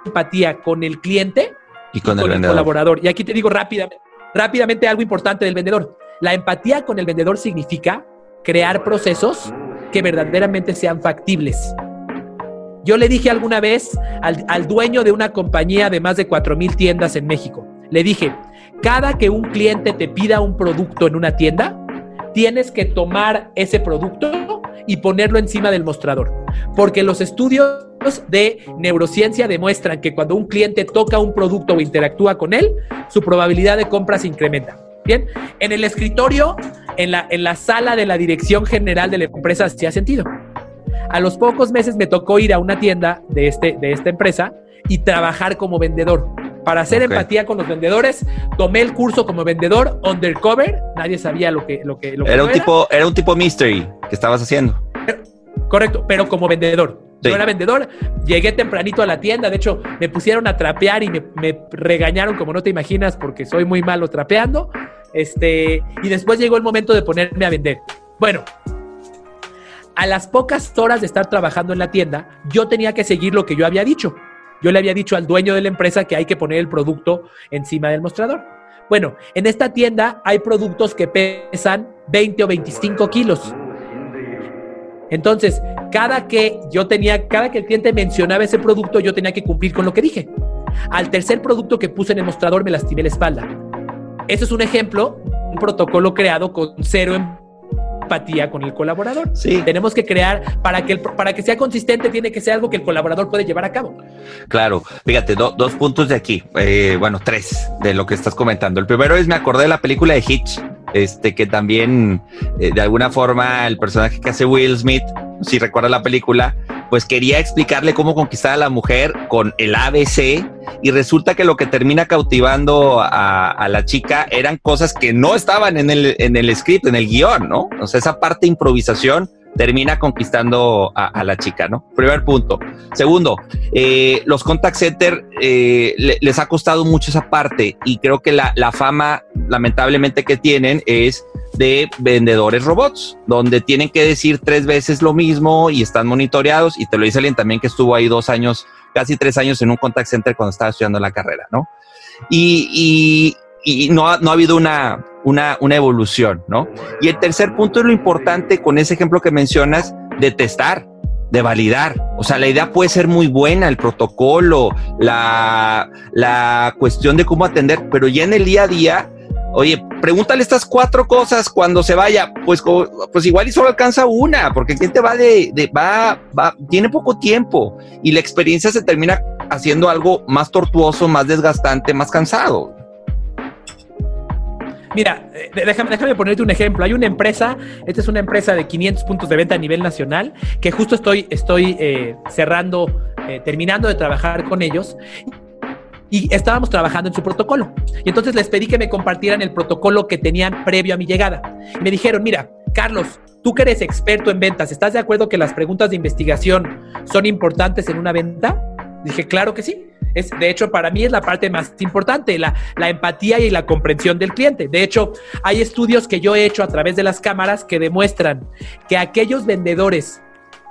empatía con el cliente y con, el, colaborador. Y aquí te digo rápidamente, rápidamente algo importante del vendedor. La empatía con el vendedor significa crear procesos que verdaderamente sean factibles. Yo le dije alguna vez al, dueño de una compañía de más de 4 mil tiendas en México, le dije, cada que un cliente te pida un producto en una tienda, tienes que tomar ese producto y ponerlo encima del mostrador. Porque los estudios de neurociencia demuestran que cuando un cliente toca un producto o interactúa con él, su probabilidad de compra se incrementa. Bien, en el escritorio, en la, en la sala de la dirección general de la empresa, se ha sentido. A los pocos meses me tocó ir a una tienda de, este, de esta empresa y trabajar como vendedor. Para hacer empatía con los vendedores, tomé el curso como vendedor undercover. Nadie sabía lo que, lo que, era un tipo, era un tipo mystery que estabas haciendo. correcto, pero como vendedor. Yo era vendedor, llegué tempranito a la tienda, de hecho me pusieron a trapear y me, me, regañaron como no te imaginas porque soy muy malo trapeando. Este, y después llegó el momento de ponerme a vender. Bueno, a las pocas horas de estar trabajando en la tienda, yo tenía que seguir lo que yo había dicho. Yo le había dicho al dueño de la empresa que hay que poner el producto encima del mostrador. Bueno, en esta tienda hay productos que pesan 20 o 25 kilos. Entonces, cada que yo tenía, cada que el cliente mencionaba ese producto, yo tenía que cumplir con lo que dije. Al tercer producto que puse en el mostrador me lastimé la espalda. Ese es un ejemplo, un protocolo creado con cero empatía con el colaborador. Sí. Tenemos que crear, para que, para que sea consistente, tiene que ser algo que el colaborador puede llevar a cabo. Claro, fíjate, dos puntos de aquí, eh, bueno, tres de lo que estás comentando. El primero es, me acordé de la película de Hitch, este, que también eh, de alguna forma el personaje que hace Will Smith, si recuerda la película, pues quería explicarle cómo conquistar a la mujer con el ABC y resulta que lo que termina cautivando a, la chica eran cosas que no estaban en el, en el script, en el guion, ¿no? O sea, esa parte de improvisación termina conquistando a, la chica, ¿no? Primer punto. Segundo, eh, los contact center eh, les ha costado mucho esa parte y creo que la, la fama, lamentablemente, que tienen es de vendedores robots, donde tienen que decir tres veces lo mismo y están monitoreados. Y te lo dice alguien también que estuvo ahí dos años, casi tres años en un contact center cuando estaba estudiando la carrera, ¿no? Y, y, no, ha, no ha habido una, una, una evolución, ¿no? Y el tercer punto es lo importante con ese ejemplo que mencionas de testar, de validar. O sea, la idea puede ser muy buena, el protocolo, la, la cuestión de cómo atender, pero ya en el día a día, oye, pregúntale estas cuatro cosas cuando se vaya, pues, pues igual y solo alcanza una, porque quien te va de, de va, va, tiene poco tiempo y la experiencia se termina haciendo algo más tortuoso, más desgastante, más cansado. Mira, eh, déjame, déjame ponerte un ejemplo. Hay una empresa, esta es una empresa de 500 puntos de venta a nivel nacional, que justo estoy, estoy eh, cerrando, eh, terminando de trabajar con ellos. Y estábamos trabajando en su protocolo. Y entonces les pedí que me compartieran el protocolo que tenían previo a mi llegada. Me dijeron, mira, Carlos, tú que eres experto en ventas, ¿estás de acuerdo que las preguntas de investigación son importantes en una venta? Dije, claro que sí. Es, de hecho, para mí es la parte más importante, la, la, empatía y la comprensión del cliente. De hecho, hay estudios que yo he hecho a través de las cámaras que demuestran que aquellos vendedores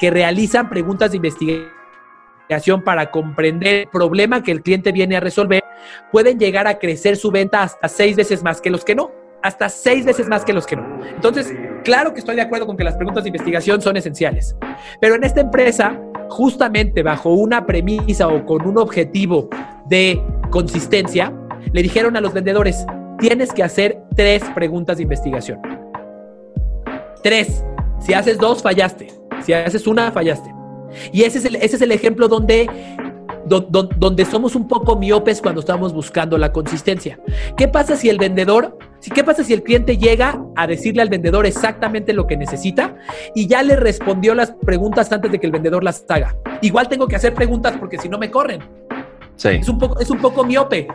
que realizan preguntas de investigación para comprender el problema que el cliente viene a resolver, pueden llegar a crecer su venta hasta seis veces más que los que no hasta seis veces más que los que no. Entonces, claro que estoy de acuerdo con que las preguntas de investigación son esenciales, pero en esta empresa justamente bajo una premisa o con un objetivo de consistencia, le dijeron a los vendedores, tienes que hacer tres preguntas de investigación. Tres. Si haces dos, fallaste. Si haces una, fallaste. Y ese es el, ese es el ejemplo donde donde somos un poco miopes cuando estamos buscando la consistencia. ¿Qué pasa si el vendedor, qué pasa si el cliente llega a decirle al vendedor exactamente lo que necesita y ya le respondió las preguntas antes de que el vendedor las haga? Igual tengo que hacer preguntas porque si no me corren. Sí. Es un poco, es un poco miope.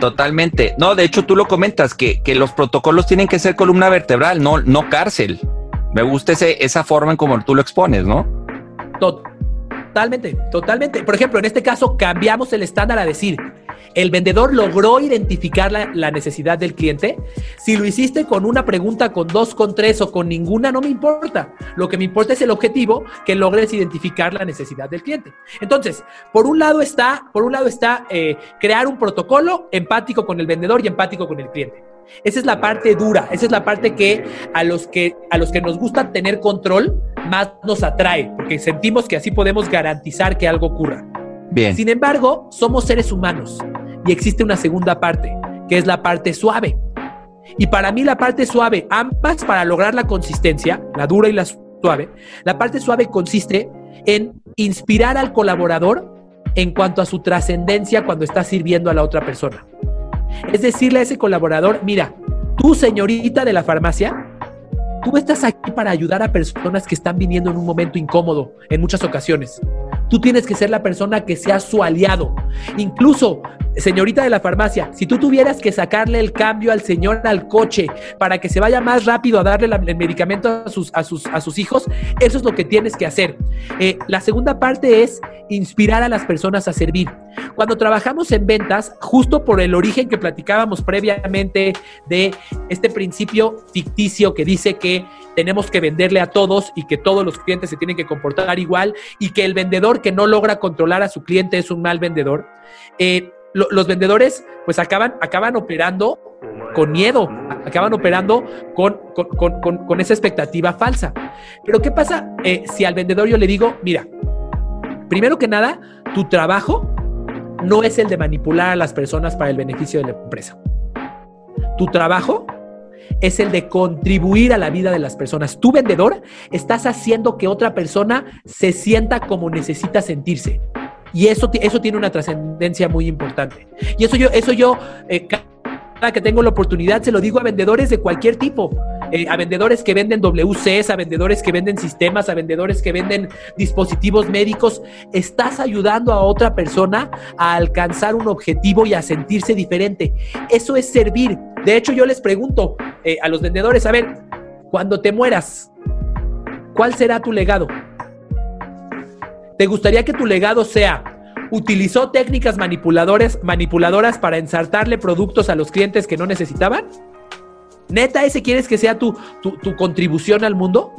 Totalmente. No, de hecho tú lo comentas, que, que los protocolos tienen que ser columna vertebral, no, no cárcel. Me gusta ese, esa forma en como tú lo expones, ¿no? Totalmente. Totalmente, totalmente. Por ejemplo, en este caso cambiamos el estándar a decir, el vendedor logró identificar la, necesidad del cliente. Si lo hiciste con una pregunta, con dos, con tres o con ninguna, no me importa. Lo que me importa es el objetivo, que logres identificar la necesidad del cliente. Entonces, por un lado está, por un lado está eh, crear un protocolo empático con el vendedor y empático con el cliente. Esa es la parte dura, esa es la parte que a los que, a los que nos gusta tener control más nos atrae, porque sentimos que así podemos garantizar que algo ocurra. Sin embargo, somos seres humanos y existe una segunda parte, que es la parte suave. Y para mí la parte suave, ambas para lograr la consistencia, la dura y la suave, la parte suave consiste en inspirar al colaborador en cuanto a su trascendencia cuando está sirviendo a la otra persona. Es decirle a ese colaborador, mira, tú señorita de la farmacia, tú estás aquí para ayudar a personas que están viniendo en un momento incómodo en muchas ocasiones. Tú tienes que ser la persona que sea su aliado. Incluso, señorita de la farmacia, si tú tuvieras que sacarle el cambio al señor al coche para que se vaya más rápido a darle el medicamento a sus, a, sus, a sus hijos, eso es lo que tienes que hacer. Eh, la segunda parte es inspirar a las personas a servir. Cuando trabajamos en ventas, justo por el origen que platicábamos previamente de este principio ficticio que dice que tenemos que venderle a todos y que todos los clientes se tienen que comportar igual y que el vendedor que no logra controlar a su cliente es un mal vendedor. Eh, los vendedores pues acaban, acaban operando con miedo, acaban operando con, con, esa expectativa falsa. Pero ¿qué pasa eh, si al vendedor yo le digo, mira, primero que nada, tu trabajo no es el de manipular a las personas para el beneficio de la empresa. Tu trabajo es el de contribuir a la vida de las personas. Tu vendedor estás haciendo que otra persona se sienta como necesita sentirse. Y eso, eso tiene una trascendencia muy importante. Y eso yo, eso yo eh, cada que tengo la oportunidad se lo digo a vendedores de cualquier tipo. Eh, a vendedores que venden WCs, a vendedores que venden sistemas, a vendedores que venden dispositivos médicos. Estás ayudando a otra persona a alcanzar un objetivo y a sentirse diferente. Eso es servir. De hecho, yo les pregunto eh, a los vendedores, a ver, cuando te mueras, ¿cuál será tu legado? ¿Te gustaría que tu legado sea utilizó técnicas manipuladoras, manipuladoras para ensartarle productos a los clientes que no necesitaban? ¿Neta ese quieres que sea tu, tu, contribución al mundo?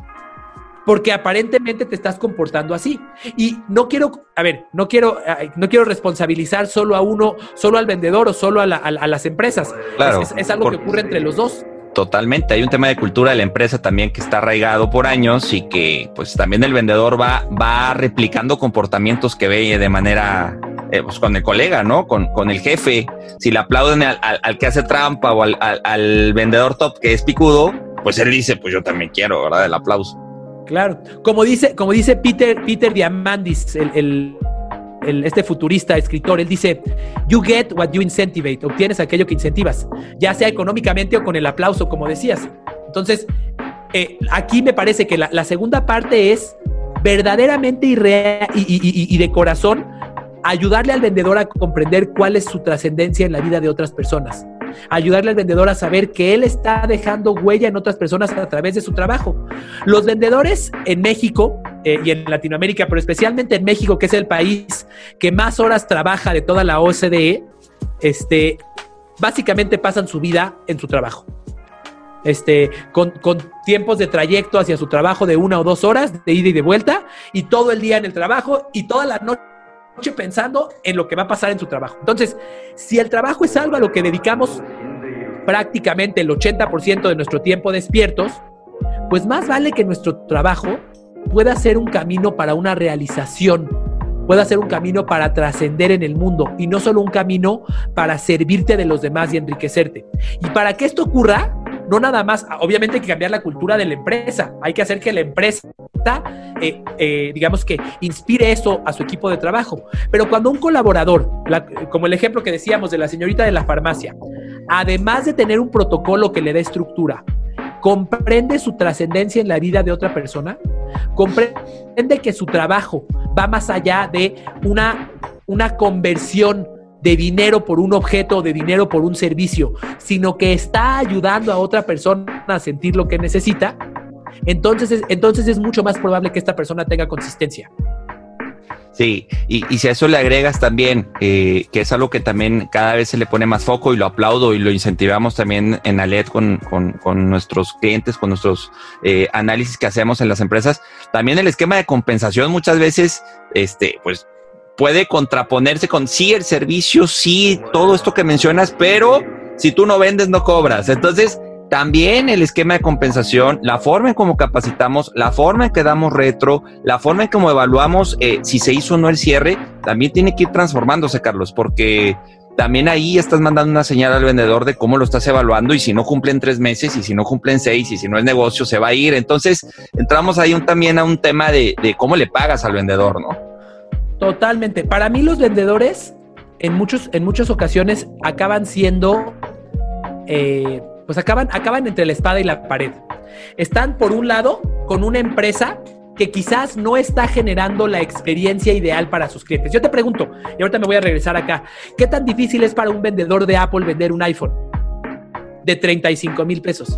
Porque aparentemente te estás comportando así. Y no quiero, a ver, no quiero, no quiero responsabilizar solo a uno, solo al vendedor o solo a, las empresas. Claro, es, algo que ocurre entre los dos. Totalmente, hay un tema de cultura de la empresa también que está arraigado por años y que pues también el vendedor va, va replicando comportamientos que ve de manera eh, pues con el colega, ¿no? Con, con el jefe. Si le aplauden al, al, que hace trampa o al, al, vendedor top que es picudo, pues él dice, pues yo también quiero, ¿verdad? El aplauso. Claro, como dice, como dice Peter, Peter Diamandis, el este futurista escritor, él dice, you get what you incentivate, obtienes aquello que incentivas, ya sea económicamente o con el aplauso, como decías. Entonces, eh, aquí me parece que la, segunda parte es verdaderamente y, de corazón ayudarle al vendedor a comprender cuál es su trascendencia en la vida de otras personas ayudarle al vendedor a saber que él está dejando huella en otras personas a través de su trabajo. Los vendedores en México eh, y en Latinoamérica, pero especialmente en México, que es el país que más horas trabaja de toda la OCDE, este, básicamente pasan su vida en su trabajo. Este, con, con, tiempos de trayecto hacia su trabajo de una o dos horas de ida y de vuelta, y todo el día en el trabajo y toda la noche pensando en lo que va a pasar en su trabajo. Entonces, si el trabajo es algo a lo que dedicamos prácticamente el 80% de nuestro tiempo despiertos, pues más vale que nuestro trabajo pueda ser un camino para una realización, pueda ser un camino para trascender en el mundo y no solo un camino para servirte de los demás y enriquecerte. Y para que esto ocurra, no nada más, obviamente hay que cambiar la cultura de la empresa, hay que hacer que la empresa, eh, eh, digamos que inspire eso a su equipo de trabajo. Pero cuando un colaborador, como el ejemplo que decíamos de la señorita de la farmacia, además de tener un protocolo que le dé estructura, comprende su trascendencia en la vida de otra persona, comprende que su trabajo va más allá de una, una conversión de dinero por un objeto o de dinero por un servicio, sino que está ayudando a otra persona a sentir lo que necesita, entonces es, entonces es mucho más probable que esta persona tenga consistencia. Sí, y, si a eso le agregas también, eh, que es algo que también cada vez se le pone más foco y lo aplaudo y lo incentivamos también en Alet con, con, nuestros clientes, con nuestros eh, análisis que hacemos en las empresas, también el esquema de compensación muchas veces, este, pues puede contraponerse con sí el servicio, sí todo esto que mencionas, pero si tú no vendes no cobras. Entonces, también el esquema de compensación, la forma en cómo capacitamos, la forma en que damos retro, la forma en cómo evaluamos eh, si se hizo o no el cierre, también tiene que ir transformándose, Carlos, porque también ahí estás mandando una señal al vendedor de cómo lo estás evaluando y si no cumplen tres meses y si no cumplen seis y si no es negocio se va a ir. Entonces entramos ahí también a un tema de cómo le pagas al vendedor, ¿no? Totalmente. Para mí los vendedores en, muchos, en muchas ocasiones acaban siendo, eh, pues acaban, acaban entre la espada y la pared. Están por un lado con una empresa que quizás no está generando la experiencia ideal para sus clientes. Yo te pregunto, y ahorita me voy a regresar acá, ¿qué tan difícil es para un vendedor de Apple vender un iPhone de 35 mil pesos?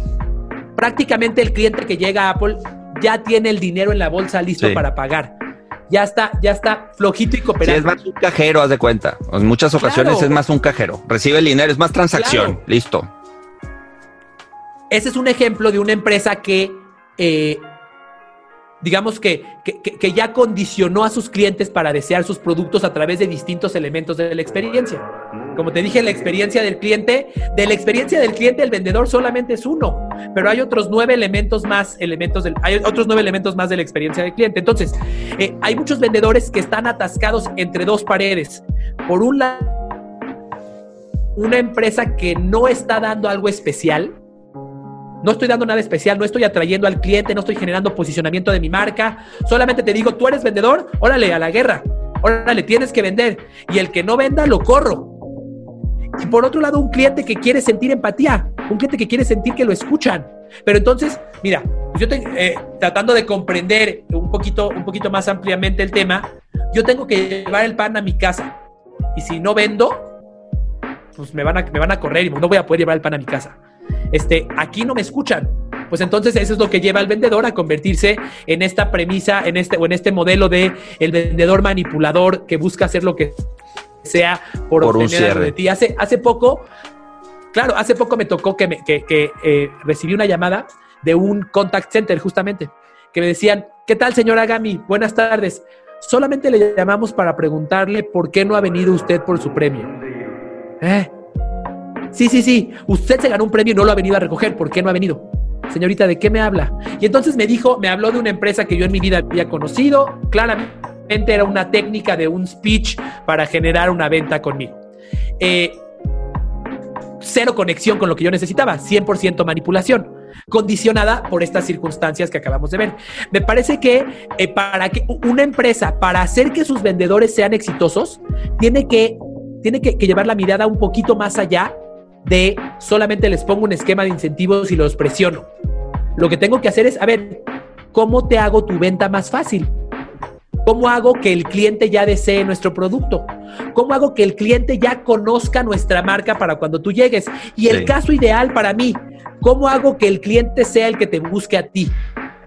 Prácticamente el cliente que llega a Apple ya tiene el dinero en la bolsa listo para pagar. Ya está, ya está flojito y cooperando. es más un cajero, haz de cuenta. En muchas ocasiones es más un cajero. Recibe el dinero, es más transacción. Listo. Ese es un ejemplo de una empresa que eh, digamos que, que, ya condicionó a sus clientes para desear sus productos a través de distintos elementos de la experiencia. Como te dije, la experiencia del cliente, de la experiencia del cliente, el vendedor solamente es uno, pero hay otros nueve elementos más, elementos del, hay otros nueve elementos más de la experiencia del cliente. Entonces, eh, hay muchos vendedores que están atascados entre dos paredes. Por un lado, una empresa que no está dando algo especial, no estoy dando nada especial, no estoy atrayendo al cliente, no estoy generando posicionamiento de mi marca. Solamente te digo, tú eres vendedor, órale, a la guerra. Órale, tienes que vender. Y el que no venda, lo corro. Y por otro lado, un cliente que quiere sentir empatía, un cliente que quiere sentir que lo escuchan. Pero entonces, mira, yo eh, tratando de comprender un poquito, un poquito más ampliamente el tema, yo tengo que llevar el pan a mi casa. Y si no vendo, pues me van a, me van a correr y no voy a poder llevar el pan a mi casa este, aquí no me escuchan. Pues entonces eso es lo que lleva al vendedor a convertirse en esta premisa, en este o en este modelo de el vendedor manipulador que busca hacer lo que sea por, obtener de ti. Hace, hace poco, claro, hace poco me tocó que, me, que, eh, recibí una llamada de un contact center justamente, que me decían, ¿qué tal señora Gami? Buenas tardes. Solamente le llamamos para preguntarle por qué no ha venido usted por su premio. ¿Eh? Sí, sí, sí, usted se ganó un premio y no lo ha venido a recoger. ¿Por qué no ha venido? Señorita, ¿de qué me habla? Y entonces me dijo, me habló de una empresa que yo en mi vida había conocido. Claramente era una técnica de un speech para generar una venta conmigo. Eh, cero conexión con lo que yo necesitaba, 100% manipulación, condicionada por estas circunstancias que acabamos de ver. Me parece que eh, para que una empresa, para hacer que sus vendedores sean exitosos, tiene que, tiene que llevar la mirada un poquito más allá de solamente les pongo un esquema de incentivos y los presiono. Lo que tengo que hacer es, a ver, ¿cómo te hago tu venta más fácil? ¿Cómo hago que el cliente ya desee nuestro producto? ¿Cómo hago que el cliente ya conozca nuestra marca para cuando tú llegues? Y el caso ideal para mí, ¿cómo hago que el cliente sea el que te busque a ti?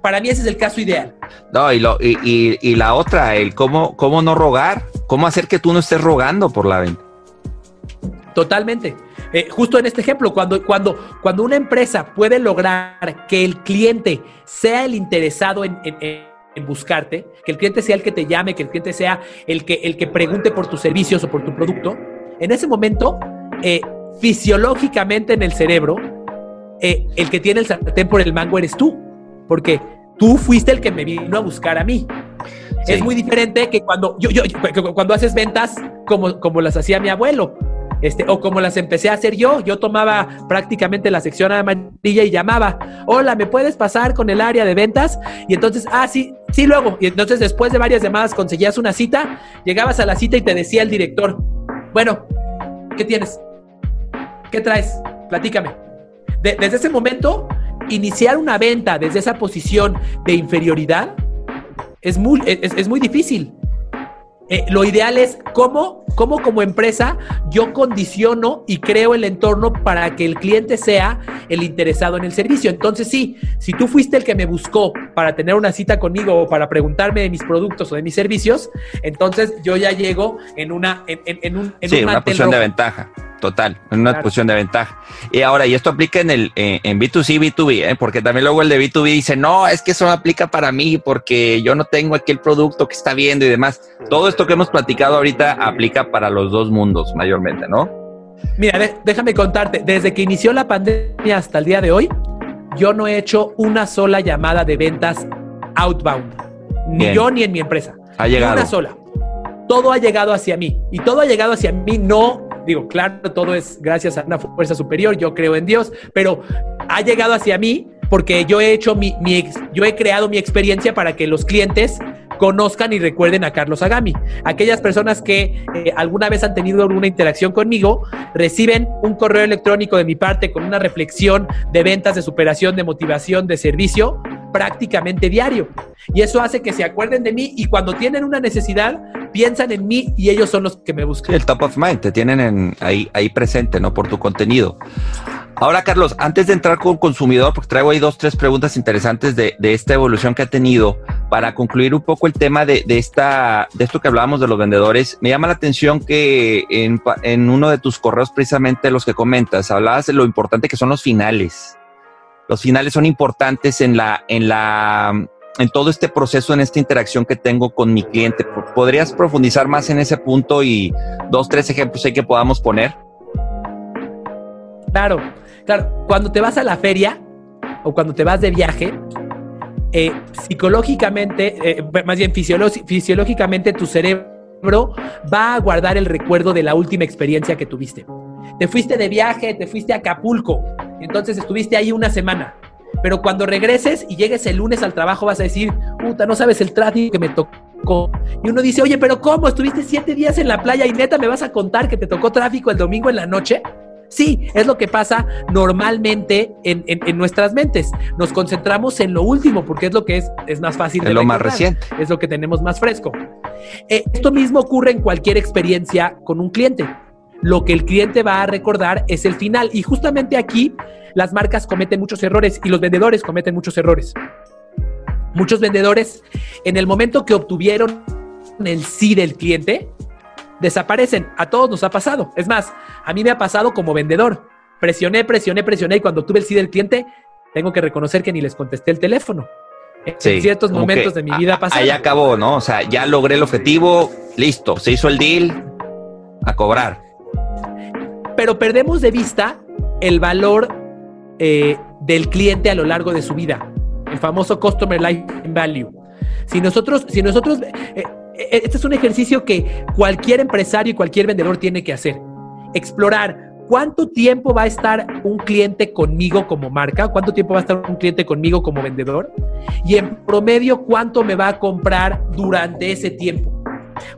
Para mí ese es el caso ideal. No, y, lo, y, y la otra, el cómo, cómo no rogar, cómo hacer que tú no estés rogando por la venta. Totalmente. Eh, justo en este ejemplo, cuando, cuando, cuando una empresa puede lograr que el cliente sea el interesado en, buscarte, que el cliente sea el que te llame, que el cliente sea el que, el que pregunte por tus servicios o por tu producto, en ese momento, eh, fisiológicamente en el cerebro, eh, el que tiene el sartén por el mango eres tú, porque tú fuiste el que me vino a buscar a mí. Es muy diferente que cuando, yo, yo, cuando haces ventas como, como las hacía mi abuelo este, o como las empecé a hacer yo, yo tomaba prácticamente la sección amarilla y llamaba, hola, ¿me puedes pasar con el área de ventas? Y entonces, ah, sí, sí, luego. Y entonces después de varias llamadas conseguías una cita, llegabas a la cita y te decía el director, bueno, ¿qué tienes? ¿Qué traes? Platícame. desde ese momento, iniciar una venta desde esa posición de inferioridad es muy, es muy difícil. Eh, lo ideal es cómo, cómo como empresa yo condiciono y creo el entorno para que el cliente sea el interesado en el servicio. Entonces sí, si tú fuiste el que me buscó para tener una cita conmigo o para preguntarme de mis productos o de mis servicios, entonces yo ya llego en una en, en, un, en una posición de ventaja. Total, en una posición de ventaja. Y ahora, y esto aplica en el en B2C, B2B, ¿eh? porque también luego el de B2B dice, no, es que eso no aplica para mí porque yo no tengo aquí el producto que está viendo y demás. Todo esto que hemos platicado ahorita aplica para los dos mundos mayormente, ¿no? Mira, déjame contarte, desde que inició la pandemia hasta el día de hoy, yo no he hecho una sola llamada de ventas outbound, ni yo ni en mi empresa. Ha llegado. una sola. Todo ha llegado hacia mí y todo ha llegado hacia mí no digo, claro, todo es gracias a una fuerza superior, yo creo en Dios, pero ha llegado hacia mí porque yo he hecho mi, yo he creado mi experiencia para que los clientes conozcan y recuerden a Carlos Agami. Aquellas personas que eh, alguna vez han tenido alguna interacción conmigo reciben un correo electrónico de mi parte con una reflexión de ventas, de superación, de motivación, de servicio prácticamente diario. Y eso hace que se acuerden de mí y cuando tienen una necesidad, piensan en mí y ellos son los que me buscan. el top of mind, te tienen ahí, ahí presente, ¿no? Por tu contenido. Ahora, Carlos, antes de entrar con consumidor, porque traigo ahí dos, tres preguntas interesantes de, esta evolución que ha tenido, para concluir un poco el tema de, esta, de esto que hablábamos de los vendedores, me llama la atención que en, en uno de tus correos, precisamente los que comentas, hablabas de lo importante que son los finales. Los finales son importantes en la, en la, en todo este proceso, en esta interacción que tengo con mi cliente. ¿Podrías profundizar más en ese punto y dos, tres ejemplos ahí que podamos poner? Claro. Claro, cuando te vas a la feria o cuando te vas de viaje, eh, psicológicamente, eh, más bien fisiológicamente, tu cerebro va a guardar el recuerdo de la última experiencia que tuviste. Te fuiste de viaje, te fuiste a Acapulco, entonces estuviste ahí una semana. Pero cuando regreses y llegues el lunes al trabajo vas a decir, puta, no sabes el tráfico que me tocó. Y uno dice, oye, pero ¿cómo? Estuviste siete días en la playa y neta me vas a contar que te tocó tráfico el domingo en la noche. Sí, es lo que pasa normalmente en, nuestras mentes. Nos concentramos en lo último porque es lo que es, es más fácil de lo más reciente. Es lo que tenemos más fresco. Eh, esto mismo ocurre en cualquier experiencia con un cliente. Lo que el cliente va a recordar es el final. Y justamente aquí las marcas cometen muchos errores y los vendedores cometen muchos errores. Muchos vendedores, en el momento que obtuvieron el sí del cliente, desaparecen. A todos nos ha pasado. Es más, a mí me ha pasado como vendedor. Presioné, presioné, presioné y cuando tuve el sí del cliente, tengo que reconocer que ni les contesté el teléfono. En ciertos momentos de mi vida pasada. Ahí acabó, ¿no? O sea, ya logré el objetivo, listo, se hizo el deal, a cobrar. Pero perdemos de vista el valor eh, del cliente a lo largo de su vida, el famoso Customer Lifetime Value. Si nosotros, si nosotros, eh, e-, este es un ejercicio que cualquier empresario y cualquier vendedor tiene que hacer. Explorar cuánto tiempo va a estar un cliente conmigo como marca, cuánto tiempo va a estar un cliente conmigo como vendedor y en promedio cuánto me va a comprar durante ese tiempo.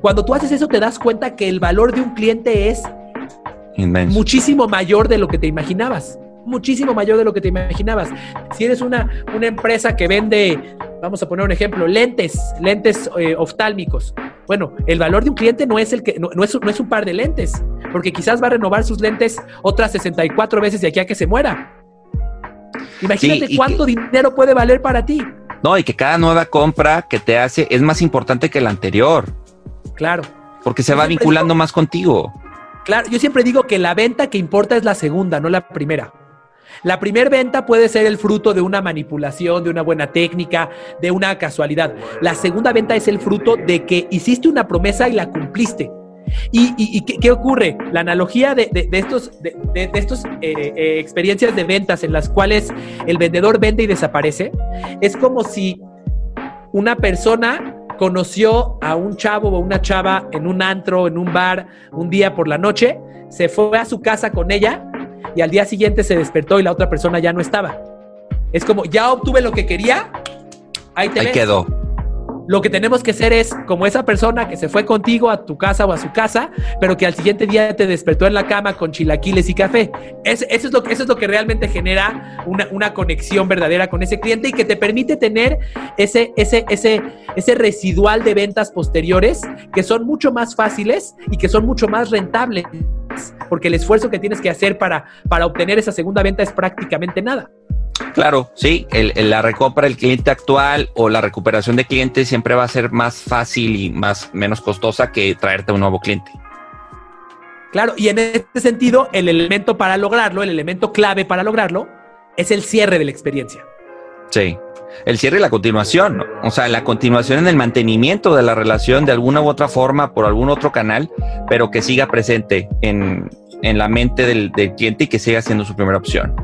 Cuando tú haces eso te das cuenta que el valor de un cliente es muchísimo mayor de lo que te imaginabas muchísimo mayor de lo que te imaginabas. Si eres una, una empresa que vende, vamos a poner un ejemplo, lentes, lentes eh, oftálmicos. Bueno, el valor de un cliente no es, el que, no, es, no es un par de lentes, porque quizás va a renovar sus lentes otras 64 veces de aquí a que se muera. Imagínate cuánto dinero puede valer para ti. No, y que cada nueva compra que te hace es más importante que la anterior. Claro. Porque se va vinculando más contigo. Claro, yo siempre digo que la venta que importa es la segunda, no la primera. La primera venta puede ser el fruto de una manipulación, de una buena técnica, de una casualidad. La segunda venta es el fruto de que hiciste una promesa y la cumpliste. ¿Y, ¿qué, ocurre? La analogía de, estos, de, estos eh, eh, experiencias de ventas en las cuales el vendedor vende y desaparece, es como si una persona conoció a un chavo o una chava en un antro, en un bar, un día por la noche, se fue a su casa con ella y al día siguiente se despertó y la otra persona ya no estaba. Es como, ya obtuve lo que quería, ahí te ahí quedó. Lo que tenemos que hacer es, como esa persona que se fue contigo a tu casa o a su casa, pero que al siguiente día te despertó en la cama con chilaquiles y café. eso, es lo, eso es lo que realmente genera una, una, conexión verdadera con ese cliente y que te permite tener ese, ese, ese, ese residual de ventas posteriores que son mucho más fáciles y que son mucho más rentables porque el esfuerzo que tienes que hacer para, para obtener esa segunda venta es prácticamente nada. Claro, sí, la recompra del cliente actual o la recuperación de clientes siempre va a ser más fácil y más menos costosa que traerte un nuevo cliente. Claro, y en este sentido, el elemento para lograrlo, el elemento clave para lograrlo, es el cierre de la experiencia. Sí, el cierre y la continuación, o sea, la continuación en el mantenimiento de la relación de alguna u otra forma por algún otro canal, pero que siga presente en, la mente del, del cliente y que siga siendo su primera opción.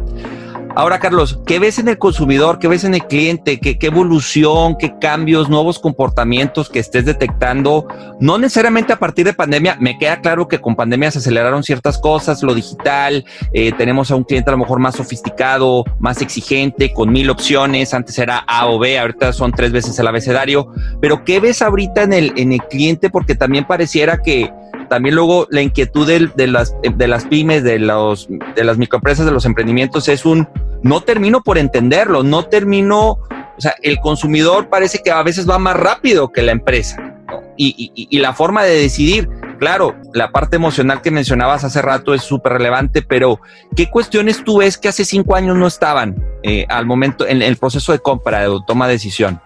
Ahora, Carlos, ¿qué ves en el consumidor? ¿Qué ves en el cliente? ¿Qué, evolución? ¿Qué cambios, nuevos comportamientos que estés detectando? No necesariamente a partir de pandemia. Me queda claro que con pandemia se aceleraron ciertas cosas, lo digital. Eh, tenemos a un cliente a lo mejor más sofisticado, más exigente, con mil opciones. Antes era A o B, ahorita son tres veces el abecedario. Pero ¿qué ves ahorita en el, en el cliente? Porque también pareciera que también luego la inquietud de, las, de las pymes, de, los, de las microempresas, de los emprendimientos es un, no termino por entenderlo, no termino O sea, el consumidor parece que a veces va más rápido que la empresa. Y, la forma de decidir, claro, la parte emocional que mencionabas hace rato es súper relevante, pero ¿qué cuestiones tú ves que hace cinco años no estaban eh, al momento en el proceso de compra, de toma de decisión?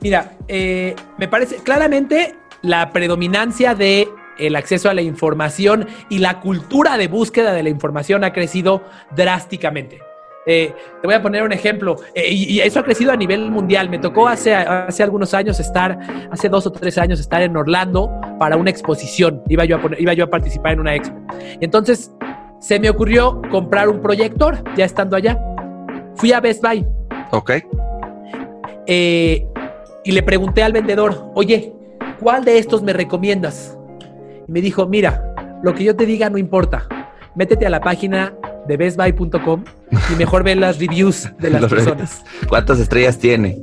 Mira, eh, me parece claramente la predominancia de el acceso a la información y la cultura de búsqueda de la información ha crecido drásticamente. Eh, te voy a poner un ejemplo, eh, y, eso ha crecido a nivel mundial. Me tocó hace, hace algunos años estar, hace dos o tres años, estar en Orlando para una exposición. Iba yo a, iba yo a participar en una expo. Entonces, se me ocurrió comprar un proyector, ya estando allá. Fui a Best Buy. Ok. Eh, y le pregunté al vendedor, oye, ¿cuál de estos me recomiendas? Y me dijo, mira, lo que yo te diga no importa. Métete a la página de bestbuy.com y mejor ve las reviews de las personas. ¿Cuántas estrellas tiene?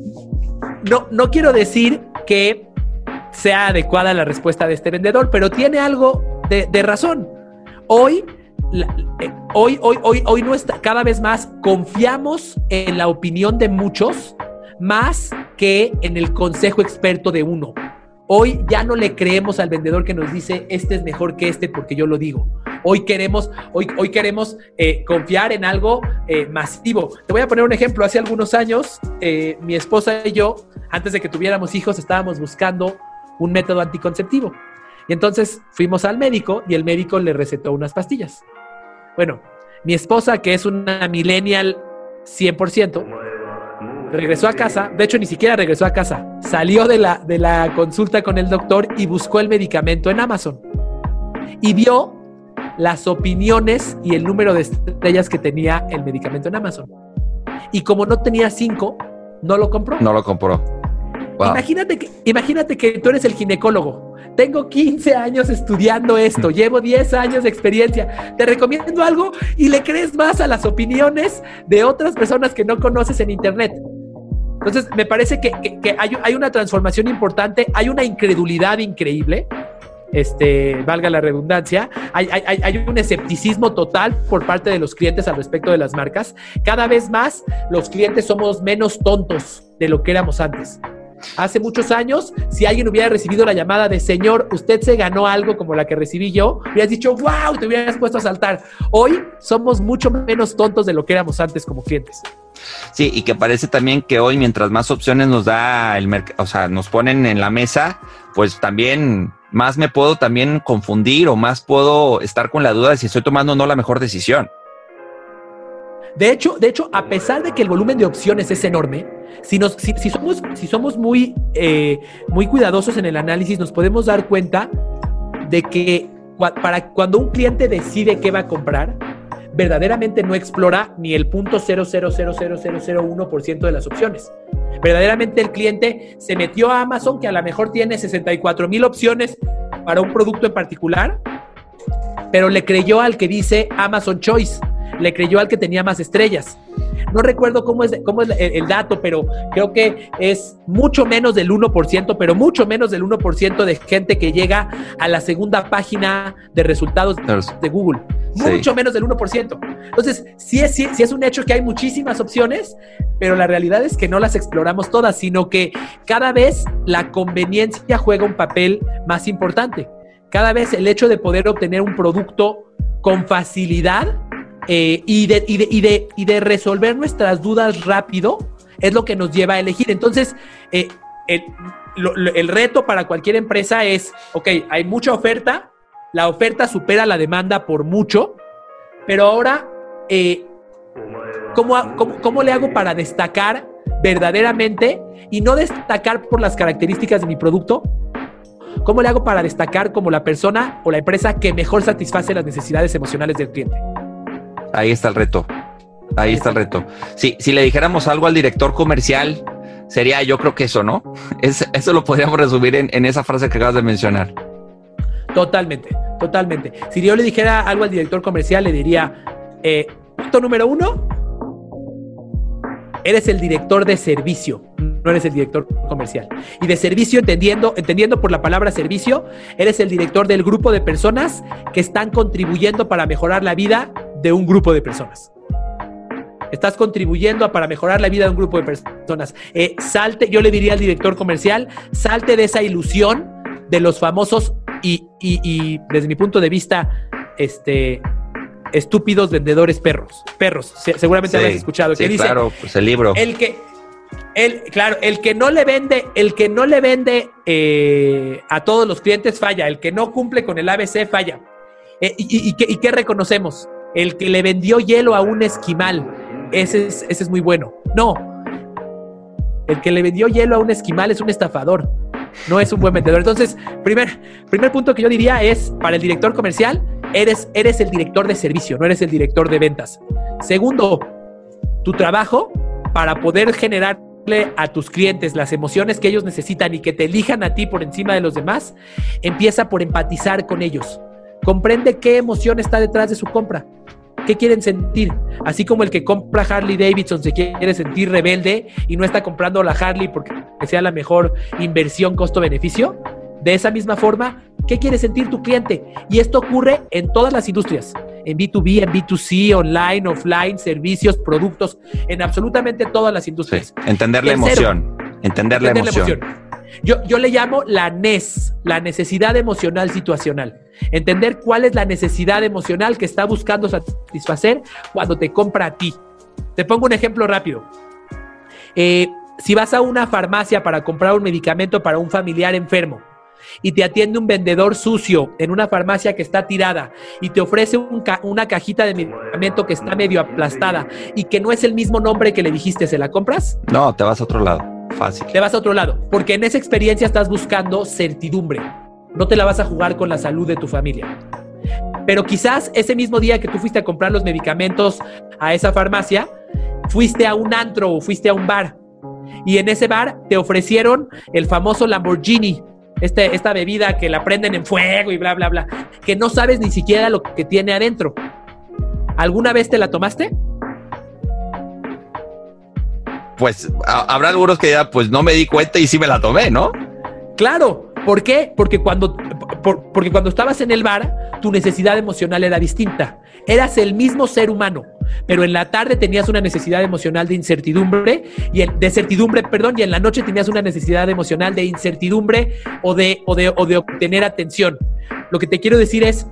No, no quiero decir que sea adecuada la respuesta de este vendedor, pero tiene algo de, razón. Hoy, eh, hoy, hoy, hoy, hoy no está, cada vez más confiamos en la opinión de muchos más que en el consejo experto de uno. Hoy ya no le creemos al vendedor que nos dice este es mejor que este porque yo lo digo. Hoy queremos, hoy, queremos eh, confiar en algo eh, masivo. Te voy a poner un ejemplo. Hace algunos años, eh, mi esposa y yo, antes de que tuviéramos hijos, estábamos buscando un método anticonceptivo. Y entonces fuimos al médico y el médico le recetó unas pastillas. Bueno, mi esposa, que es una millennial 100%, regresó a casa, de hecho ni siquiera regresó a casa, salió de la, de la consulta con el doctor y buscó el medicamento en Amazon. Y vio las opiniones y el número de estrellas que tenía el medicamento en Amazon. Y como no tenía cinco, no lo compró. No lo compró. Imagínate, que, imagínate que tú eres el ginecólogo. Tengo 15 años estudiando esto, mm. llevo 10 años de experiencia. Te recomiendo algo y le crees más a las opiniones de otras personas que no conoces en Internet. Entonces, me parece que, hay, una transformación importante, hay una incredulidad increíble, este, valga la redundancia, hay, un escepticismo total por parte de los clientes al respecto de las marcas. Cada vez más los clientes somos menos tontos de lo que éramos antes. Hace muchos años, si alguien hubiera recibido la llamada de señor, usted se ganó algo como la que recibí yo, hubieras dicho, wow, te hubieras puesto a saltar. Hoy somos mucho menos tontos de lo que éramos antes como clientes. Sí, y que parece también que hoy, mientras más opciones nos da el mercado, o sea, nos ponen en la mesa, pues también más me puedo también confundir o más puedo estar con la duda de si estoy tomando o no la mejor decisión. De hecho, de hecho, a pesar de que el volumen de opciones es enorme, si, nos, si, somos, si somos muy, eh, muy cuidadosos en el análisis, nos podemos dar cuenta de que para cuando un cliente decide qué va a comprar, verdaderamente no explora ni el punto 0.00001% de las opciones. Verdaderamente el cliente se metió a Amazon, que a lo mejor tiene 64 mil opciones para un producto en particular, pero le creyó al que dice Amazon Choice, le creyó al que tenía más estrellas. No recuerdo cómo es, cómo es el, dato, pero creo que es mucho menos del 1%, pero mucho menos del 1% de gente que llega a la segunda página de resultados de Google. Mucho menos del 1%. Entonces, sí es, sí, es un hecho que hay muchísimas opciones, pero la realidad es que no las exploramos todas, sino que cada vez la conveniencia juega un papel más importante. Cada vez el hecho de poder obtener un producto con facilidad eh, y, de, y, de, y, de, y, de, resolver nuestras dudas rápido es lo que nos lleva a elegir. Entonces, eh, el, el, reto para cualquier empresa es, ok, hay mucha oferta, la oferta supera la demanda por mucho, pero ahora, eh, ¿cómo, cómo, cómo le hago para destacar verdaderamente y no destacar por las características de mi producto, ¿Cómo le hago para destacar como la persona o la empresa que mejor satisface las necesidades emocionales del cliente? Ahí está el reto. Ahí está el reto. Si le dijéramos algo al director comercial, sería yo creo que eso, ¿no? Es, eso lo podríamos resumir en, esa frase que acabas de mencionar. Totalmente, totalmente. Si yo le dijera algo al director comercial, le diría, eh, punto número uno, eres el director de servicio, no eres el director comercial. Y de servicio, entendiendo, entendiendo por la palabra servicio, eres el director del grupo de personas que están contribuyendo para mejorar la vida de un grupo de personas. Estás contribuyendo para mejorar la vida de un grupo de personas. Eh, salte, yo le diría al director comercial, salte de esa ilusión de los famosos y, y, desde mi punto de vista, este, estúpidos vendedores perros. Perros, seguramente habrás escuchado. Sí, claro, pues el libro. El que, el, claro, el que no le vende, el que no le vende eh, a todos los clientes falla, el que no cumple con el ABC falla. Eh, y, qué reconocemos? El que le vendió hielo a un esquimal, ese es, ese es muy bueno. No, el que le vendió hielo a un esquimal es un estafador, no es un buen vendedor. Entonces, primer, primer punto que yo diría es, para el director comercial, eres, eres el director de servicio, no eres el director de ventas. Segundo, tu trabajo para poder generarle a tus clientes las emociones que ellos necesitan y que te elijan a ti por encima de los demás, empieza por empatizar con ellos. Comprende qué emoción está detrás de su compra. ¿Qué quieren sentir? Así como el que compra Harley Davidson se quiere sentir rebelde y no está comprando la Harley porque sea la mejor inversión costo-beneficio. De esa misma forma, ¿qué quiere sentir tu cliente? Y esto ocurre en todas las industrias, en B2B, en B2C, online, offline, servicios, productos, en absolutamente todas las industrias. entender la emoción. Entender, la emoción. Yo, yo le llamo la NES, la necesidad emocional situacional. Entender cuál es la necesidad emocional que está buscando satisfacer cuando te compra a ti. Te pongo un ejemplo rápido. Eh, si vas a una farmacia para comprar un medicamento para un familiar enfermo y te atiende un vendedor sucio en una farmacia que está tirada y te ofrece una cajita de medicamento que está medio aplastada y que no es el mismo nombre que le dijiste, ¿se la compras? No, te vas a otro lado. Fácil. Te vas a otro lado, porque en esa experiencia estás buscando certidumbre. No te la vas a jugar con la salud de tu familia. Pero quizás ese mismo día que tú fuiste a comprar los medicamentos a esa farmacia, fuiste a un antro o fuiste a un bar. Y en ese bar te ofrecieron el famoso Lamborghini, este, esta bebida que la prenden en fuego y bla, bla, bla, que no sabes ni siquiera lo que tiene adentro. ¿Alguna vez te la tomaste? Pues habrá algunos que ya, pues no me di cuenta y sí me la tomé, ¿no? Claro, ¿Por qué? Porque cuando, porque cuando estabas en el bar, tu necesidad emocional era distinta. Eras el mismo ser humano, pero en la tarde tenías una necesidad emocional de incertidumbre y de certidumbre, perdón, y en la noche tenías una necesidad emocional de incertidumbre o de, o de, o de obtener atención. Lo que te quiero decir es,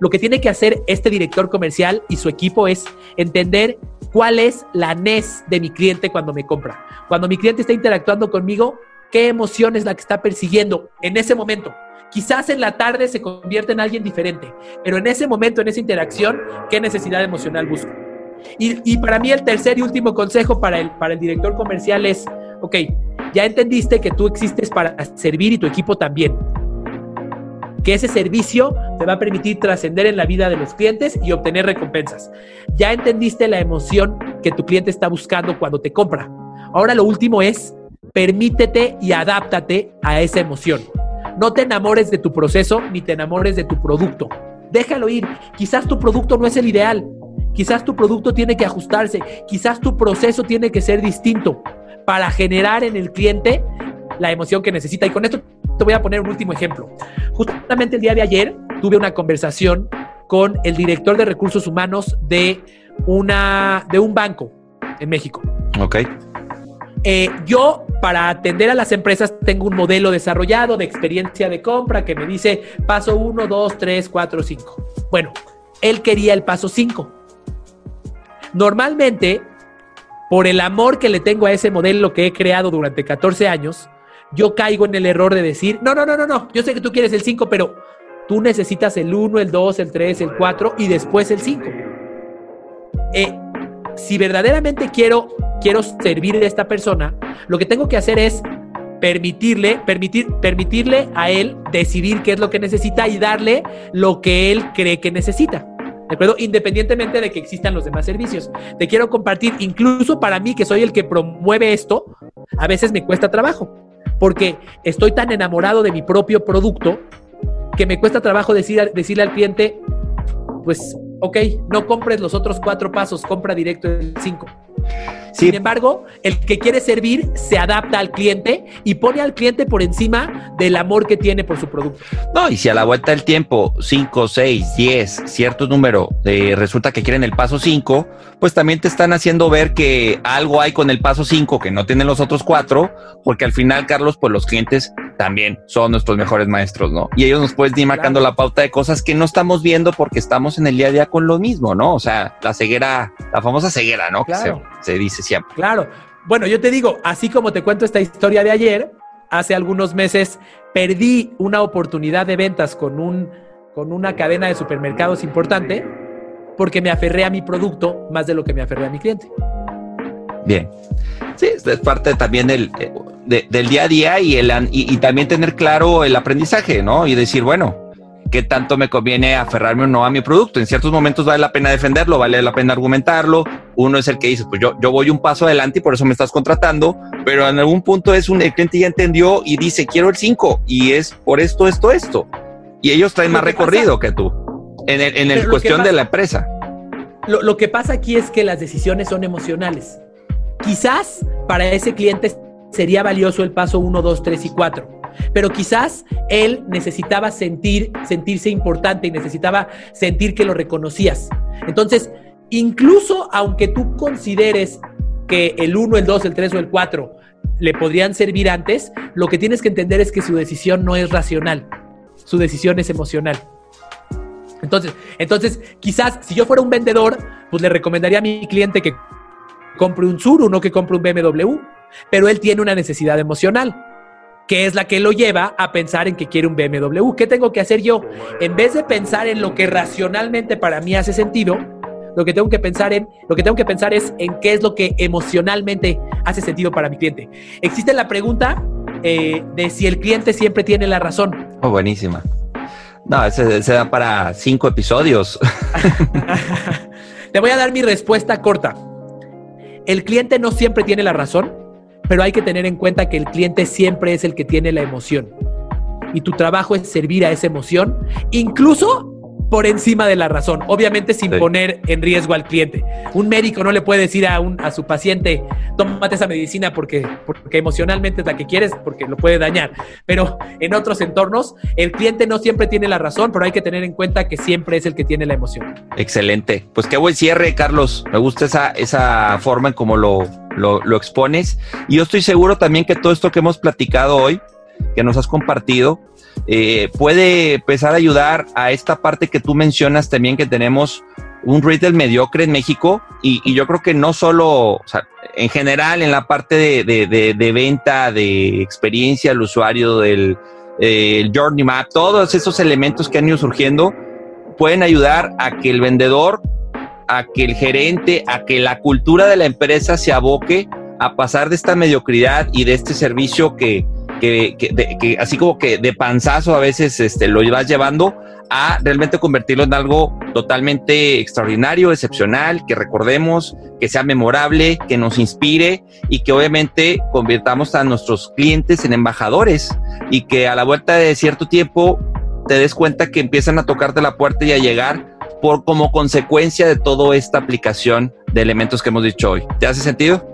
lo que tiene que hacer este director comercial y su equipo es entender cuál es la NES de mi cliente cuando me compra. Cuando mi cliente está interactuando conmigo, qué emoción es la que está persiguiendo en ese momento. Quizás en la tarde se convierte en alguien diferente, pero en ese momento, en esa interacción, ¿qué necesidad emocional busco? Y, para mí el tercer y último consejo para el, para el director comercial es, ok, ya entendiste que tú existes para servir y tu equipo también. Que ese servicio te va a permitir trascender en la vida de los clientes y obtener recompensas. Ya entendiste la emoción que tu cliente está buscando cuando te compra. Ahora lo último es permítete y adáptate a esa emoción. No te enamores de tu proceso ni te enamores de tu producto. Déjalo ir. Quizás tu producto no es el ideal. Quizás tu producto tiene que ajustarse. Quizás tu proceso tiene que ser distinto para generar en el cliente la emoción que necesita. Y con esto te voy a poner un último ejemplo. Justamente el día de ayer tuve una conversación con el director de recursos humanos de, una, de un banco en México. Ok. Eh, yo, para atender a las empresas, tengo un modelo desarrollado de experiencia de compra que me dice paso 1, 2, 3, 4, 5. Bueno, él quería el paso 5. Normalmente, por el amor que le tengo a ese modelo que he creado durante 14 años, yo caigo en el error de decir, no, no, no, no, no, yo sé que tú quieres el 5, pero tú necesitas el 1, el 2, el 3, el 4 y después el 5. Eh, si verdaderamente quiero quiero servir a esta persona, lo que tengo que hacer es permitirle, permitir, permitirle a él decidir qué es lo que necesita y darle lo que él cree que necesita. ¿De acuerdo? Independientemente de que existan los demás servicios. Te quiero compartir, incluso para mí, que soy el que promueve esto, a veces me cuesta trabajo, porque estoy tan enamorado de mi propio producto que me cuesta trabajo decir, decirle al cliente, pues, ok, no compres los otros cuatro pasos, compra directo el cinco. Sin embargo, el que quiere servir se adapta al cliente y pone al cliente por encima del amor que tiene por su producto. No, y si a la vuelta del tiempo, 5, 6, 10, cierto número, eh, resulta que quieren el paso 5, pues también te están haciendo ver que algo hay con el paso 5 que no tienen los otros cuatro, porque al final, Carlos, pues los clientes también son nuestros mejores maestros, ¿no? Y ellos nos pueden ir marcando la pauta de cosas que no estamos viendo porque estamos en el día a día con lo mismo, ¿no? O sea, la ceguera, la famosa ceguera, ¿no? Claro. Que se, dice siempre. Claro. Bueno, yo te digo, así como te cuento esta historia de ayer, hace algunos meses perdí una oportunidad de ventas con, un, con una cadena de supermercados importante porque me aferré a mi producto más de lo que me aferré a mi cliente. Bien. Sí, es parte también del, eh, del día a día y, el, y, también tener claro el aprendizaje, ¿no? Y decir, bueno, ¿qué tanto me conviene aferrarme o no a mi producto? En ciertos momentos vale la pena defenderlo, vale la pena argumentarlo. Uno es el que dice, pues yo, yo voy un paso adelante y por eso me estás contratando, pero en algún punto es un, el cliente ya entendió y dice, quiero el 5 y es por esto, esto, esto. Y ellos traen más recorrido que tú en el, en el cuestión de la empresa. Lo, lo que pasa aquí es que las decisiones son emocionales. Quizás para ese cliente sería valioso el paso 1, 2, 3 y 4. Pero quizás él necesitaba sentir, sentirse importante y necesitaba sentir que lo reconocías. Entonces, incluso aunque tú consideres que el 1, el 2, el 3 o el 4 le podrían servir antes, lo que tienes que entender es que su decisión no es racional, su decisión es emocional. Entonces, entonces, quizás si yo fuera un vendedor, pues le recomendaría a mi cliente que compre un Suru, no que compre un BMW pero él tiene una necesidad emocional que es la que lo lleva a pensar en que quiere un BMW. ¿Qué tengo que hacer yo? En vez de pensar en lo que racionalmente para mí hace sentido, lo que tengo que pensar en, lo que tengo que pensar es en qué es lo que emocionalmente hace sentido para mi cliente. Existe la pregunta eh, de si el cliente siempre tiene la razón. Oh, buenísima. No, se, se da para cinco episodios. Te voy a dar mi respuesta corta. El cliente no siempre tiene la razón pero hay que tener en cuenta que el cliente siempre es el que tiene la emoción. Y tu trabajo es servir a esa emoción, incluso por encima de la razón, obviamente sin poner en riesgo al cliente. Un médico no le puede decir a, un, a su paciente, tómate esa medicina porque, porque emocionalmente es la que quieres, porque lo puede dañar. Pero en otros entornos, el cliente no siempre tiene la razón, pero hay que tener en cuenta que siempre es el que tiene la emoción. Excelente. Pues qué buen cierre, Carlos. Me gusta esa, esa forma en cómo lo, lo, expones. Y yo estoy seguro también que todo esto que hemos platicado hoy, que nos has compartido, eh, puede empezar a ayudar a esta parte que tú mencionas también que tenemos un retail mediocre en México y, yo creo que no solo, en general en la parte de, venta, de experiencia al usuario, del journey map, todos esos elementos que han ido surgiendo pueden ayudar a que el vendedor a que el gerente, a que la cultura de la empresa se aboque a pasar de esta mediocridad y de este servicio que, que, que, así como que de panzazo a veces este, lo vas llevando a realmente convertirlo en algo totalmente extraordinario, excepcional, que recordemos, que sea memorable, que nos inspire y que obviamente convirtamos a nuestros clientes en embajadores y que a la vuelta de cierto tiempo te des cuenta que empiezan a tocarte la puerta y a llegar por como consecuencia de toda esta aplicación de elementos que hemos dicho hoy. ¿Te hace sentido?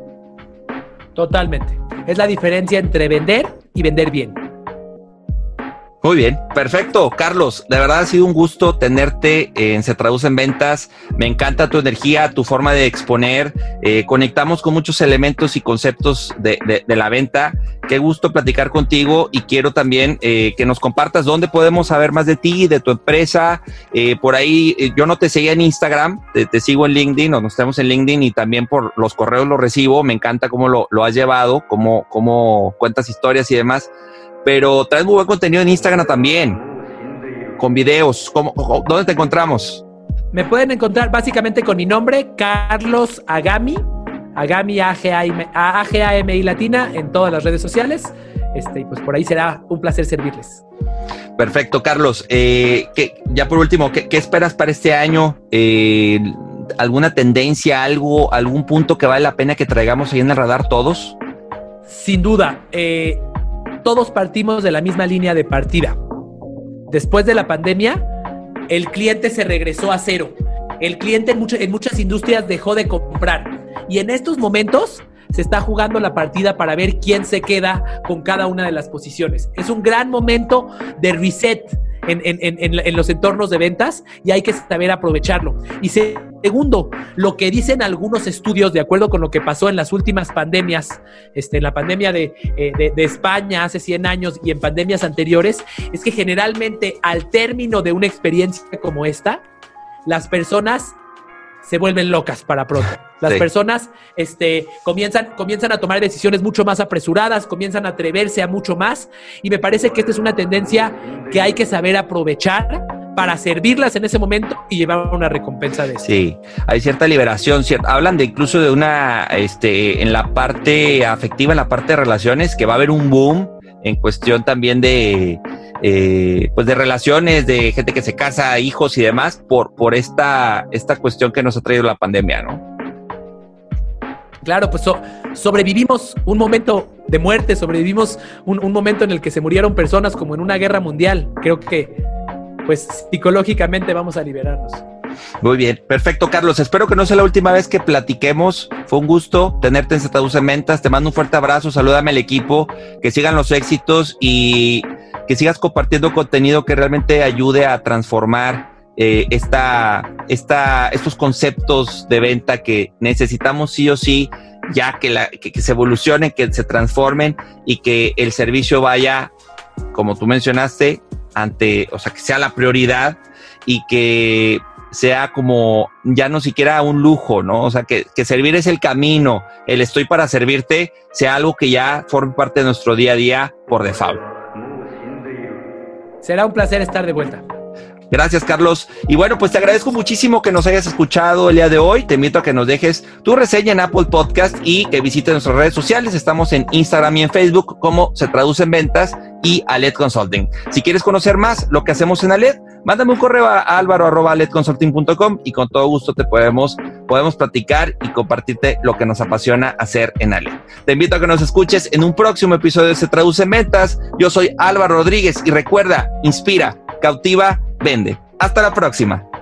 Totalmente. Es la diferencia entre vender y vender bien. Muy bien, perfecto. Carlos, de verdad ha sido un gusto tenerte en Se Traduce en Ventas. Me encanta tu energía, tu forma de exponer. Eh, conectamos con muchos elementos y conceptos de, la venta. Qué gusto platicar contigo y quiero también eh, que nos compartas dónde podemos saber más de ti, de tu empresa. Eh, por ahí, yo no te seguía en Instagram, te, sigo en LinkedIn o nos tenemos en LinkedIn y también por los correos lo recibo. Me encanta cómo lo, lo has llevado, cómo, cómo cuentas historias y demás pero traes muy buen contenido en Instagram también, con videos. ¿Cómo, ¿Dónde te encontramos? Me pueden encontrar básicamente con mi nombre, Carlos Agami, Agami A-G-A-M-I latina en todas las redes sociales. Este, y pues por ahí será un placer servirles. Perfecto, Carlos. Eh, ya por último, ¿qué, esperas para este año? Eh, ¿Alguna tendencia, algo, algún punto que vale la pena que traigamos ahí en el radar todos? Sin duda. Eh, todos partimos de la misma línea de partida. Después de la pandemia, el cliente se regresó a cero. El cliente en, muchas industrias dejó de comprar. Y en estos momentos se está jugando la partida para ver quién se queda con cada una de las posiciones. Es un gran momento de reset en, los entornos de ventas y hay que saber aprovecharlo. Y segundo, lo que dicen algunos estudios, de acuerdo con lo que pasó en las últimas pandemias, este, en la pandemia de, eh, de España hace 100 años y en pandemias anteriores, es que generalmente al término de una experiencia como esta, las personas se vuelven locas para pronto. Las personas este, comienzan, comienzan a tomar decisiones mucho más apresuradas, comienzan a atreverse a mucho más y me parece que esta es una tendencia que hay que saber aprovechar para servirlas en ese momento y llevar una recompensa de eso. Sí, hay cierta liberación, cierta, hablan de incluso de una, este, en la parte afectiva, en la parte de relaciones, que va a haber un boom en cuestión también de, eh, pues de relaciones, de gente que se casa, hijos y demás, por, por esta, esta cuestión que nos ha traído la pandemia, ¿no? Claro, pues sobrevivimos un momento de muerte, sobrevivimos un, momento en el que se murieron personas como en una guerra mundial. Creo que, pues psicológicamente vamos a liberarnos. Muy bien, perfecto, Carlos. Espero que no sea la última vez que platiquemos. Fue un gusto tenerte en Se Traduce Mentas. Te mando un fuerte abrazo, salúdame al equipo, que sigan los éxitos y que sigas compartiendo contenido que realmente ayude a transformar eh, esta, estos conceptos de venta que necesitamos sí o sí, ya que, la, que, se evolucionen, que se transformen y que el servicio vaya, como tú mencionaste, ante, o sea, que sea la prioridad y que sea como ya no siquiera un lujo, ¿no? O sea, que, que, servir es el camino, el estoy para servirte, sea algo que ya forme parte de nuestro día a día por default. Será un placer estar de vuelta. Gracias, Carlos. Y bueno, pues te agradezco muchísimo que nos hayas escuchado el día de hoy. Te invito a que nos dejes tu reseña en Apple Podcast y que visites nuestras redes sociales. Estamos en Instagram y en Facebook como se traduce en ventas y Aled Consulting. Si quieres conocer más lo que hacemos en Aled, mándame un correo a álvaro.aledconsulting.com y con todo gusto te podemos, podemos platicar y compartirte lo que nos apasiona hacer en Aled. Te invito a que nos escuches en un próximo episodio de Se Traduce en Ventas. Yo soy Álvaro Rodríguez y recuerda, inspira, cautiva, vende. Hasta la próxima.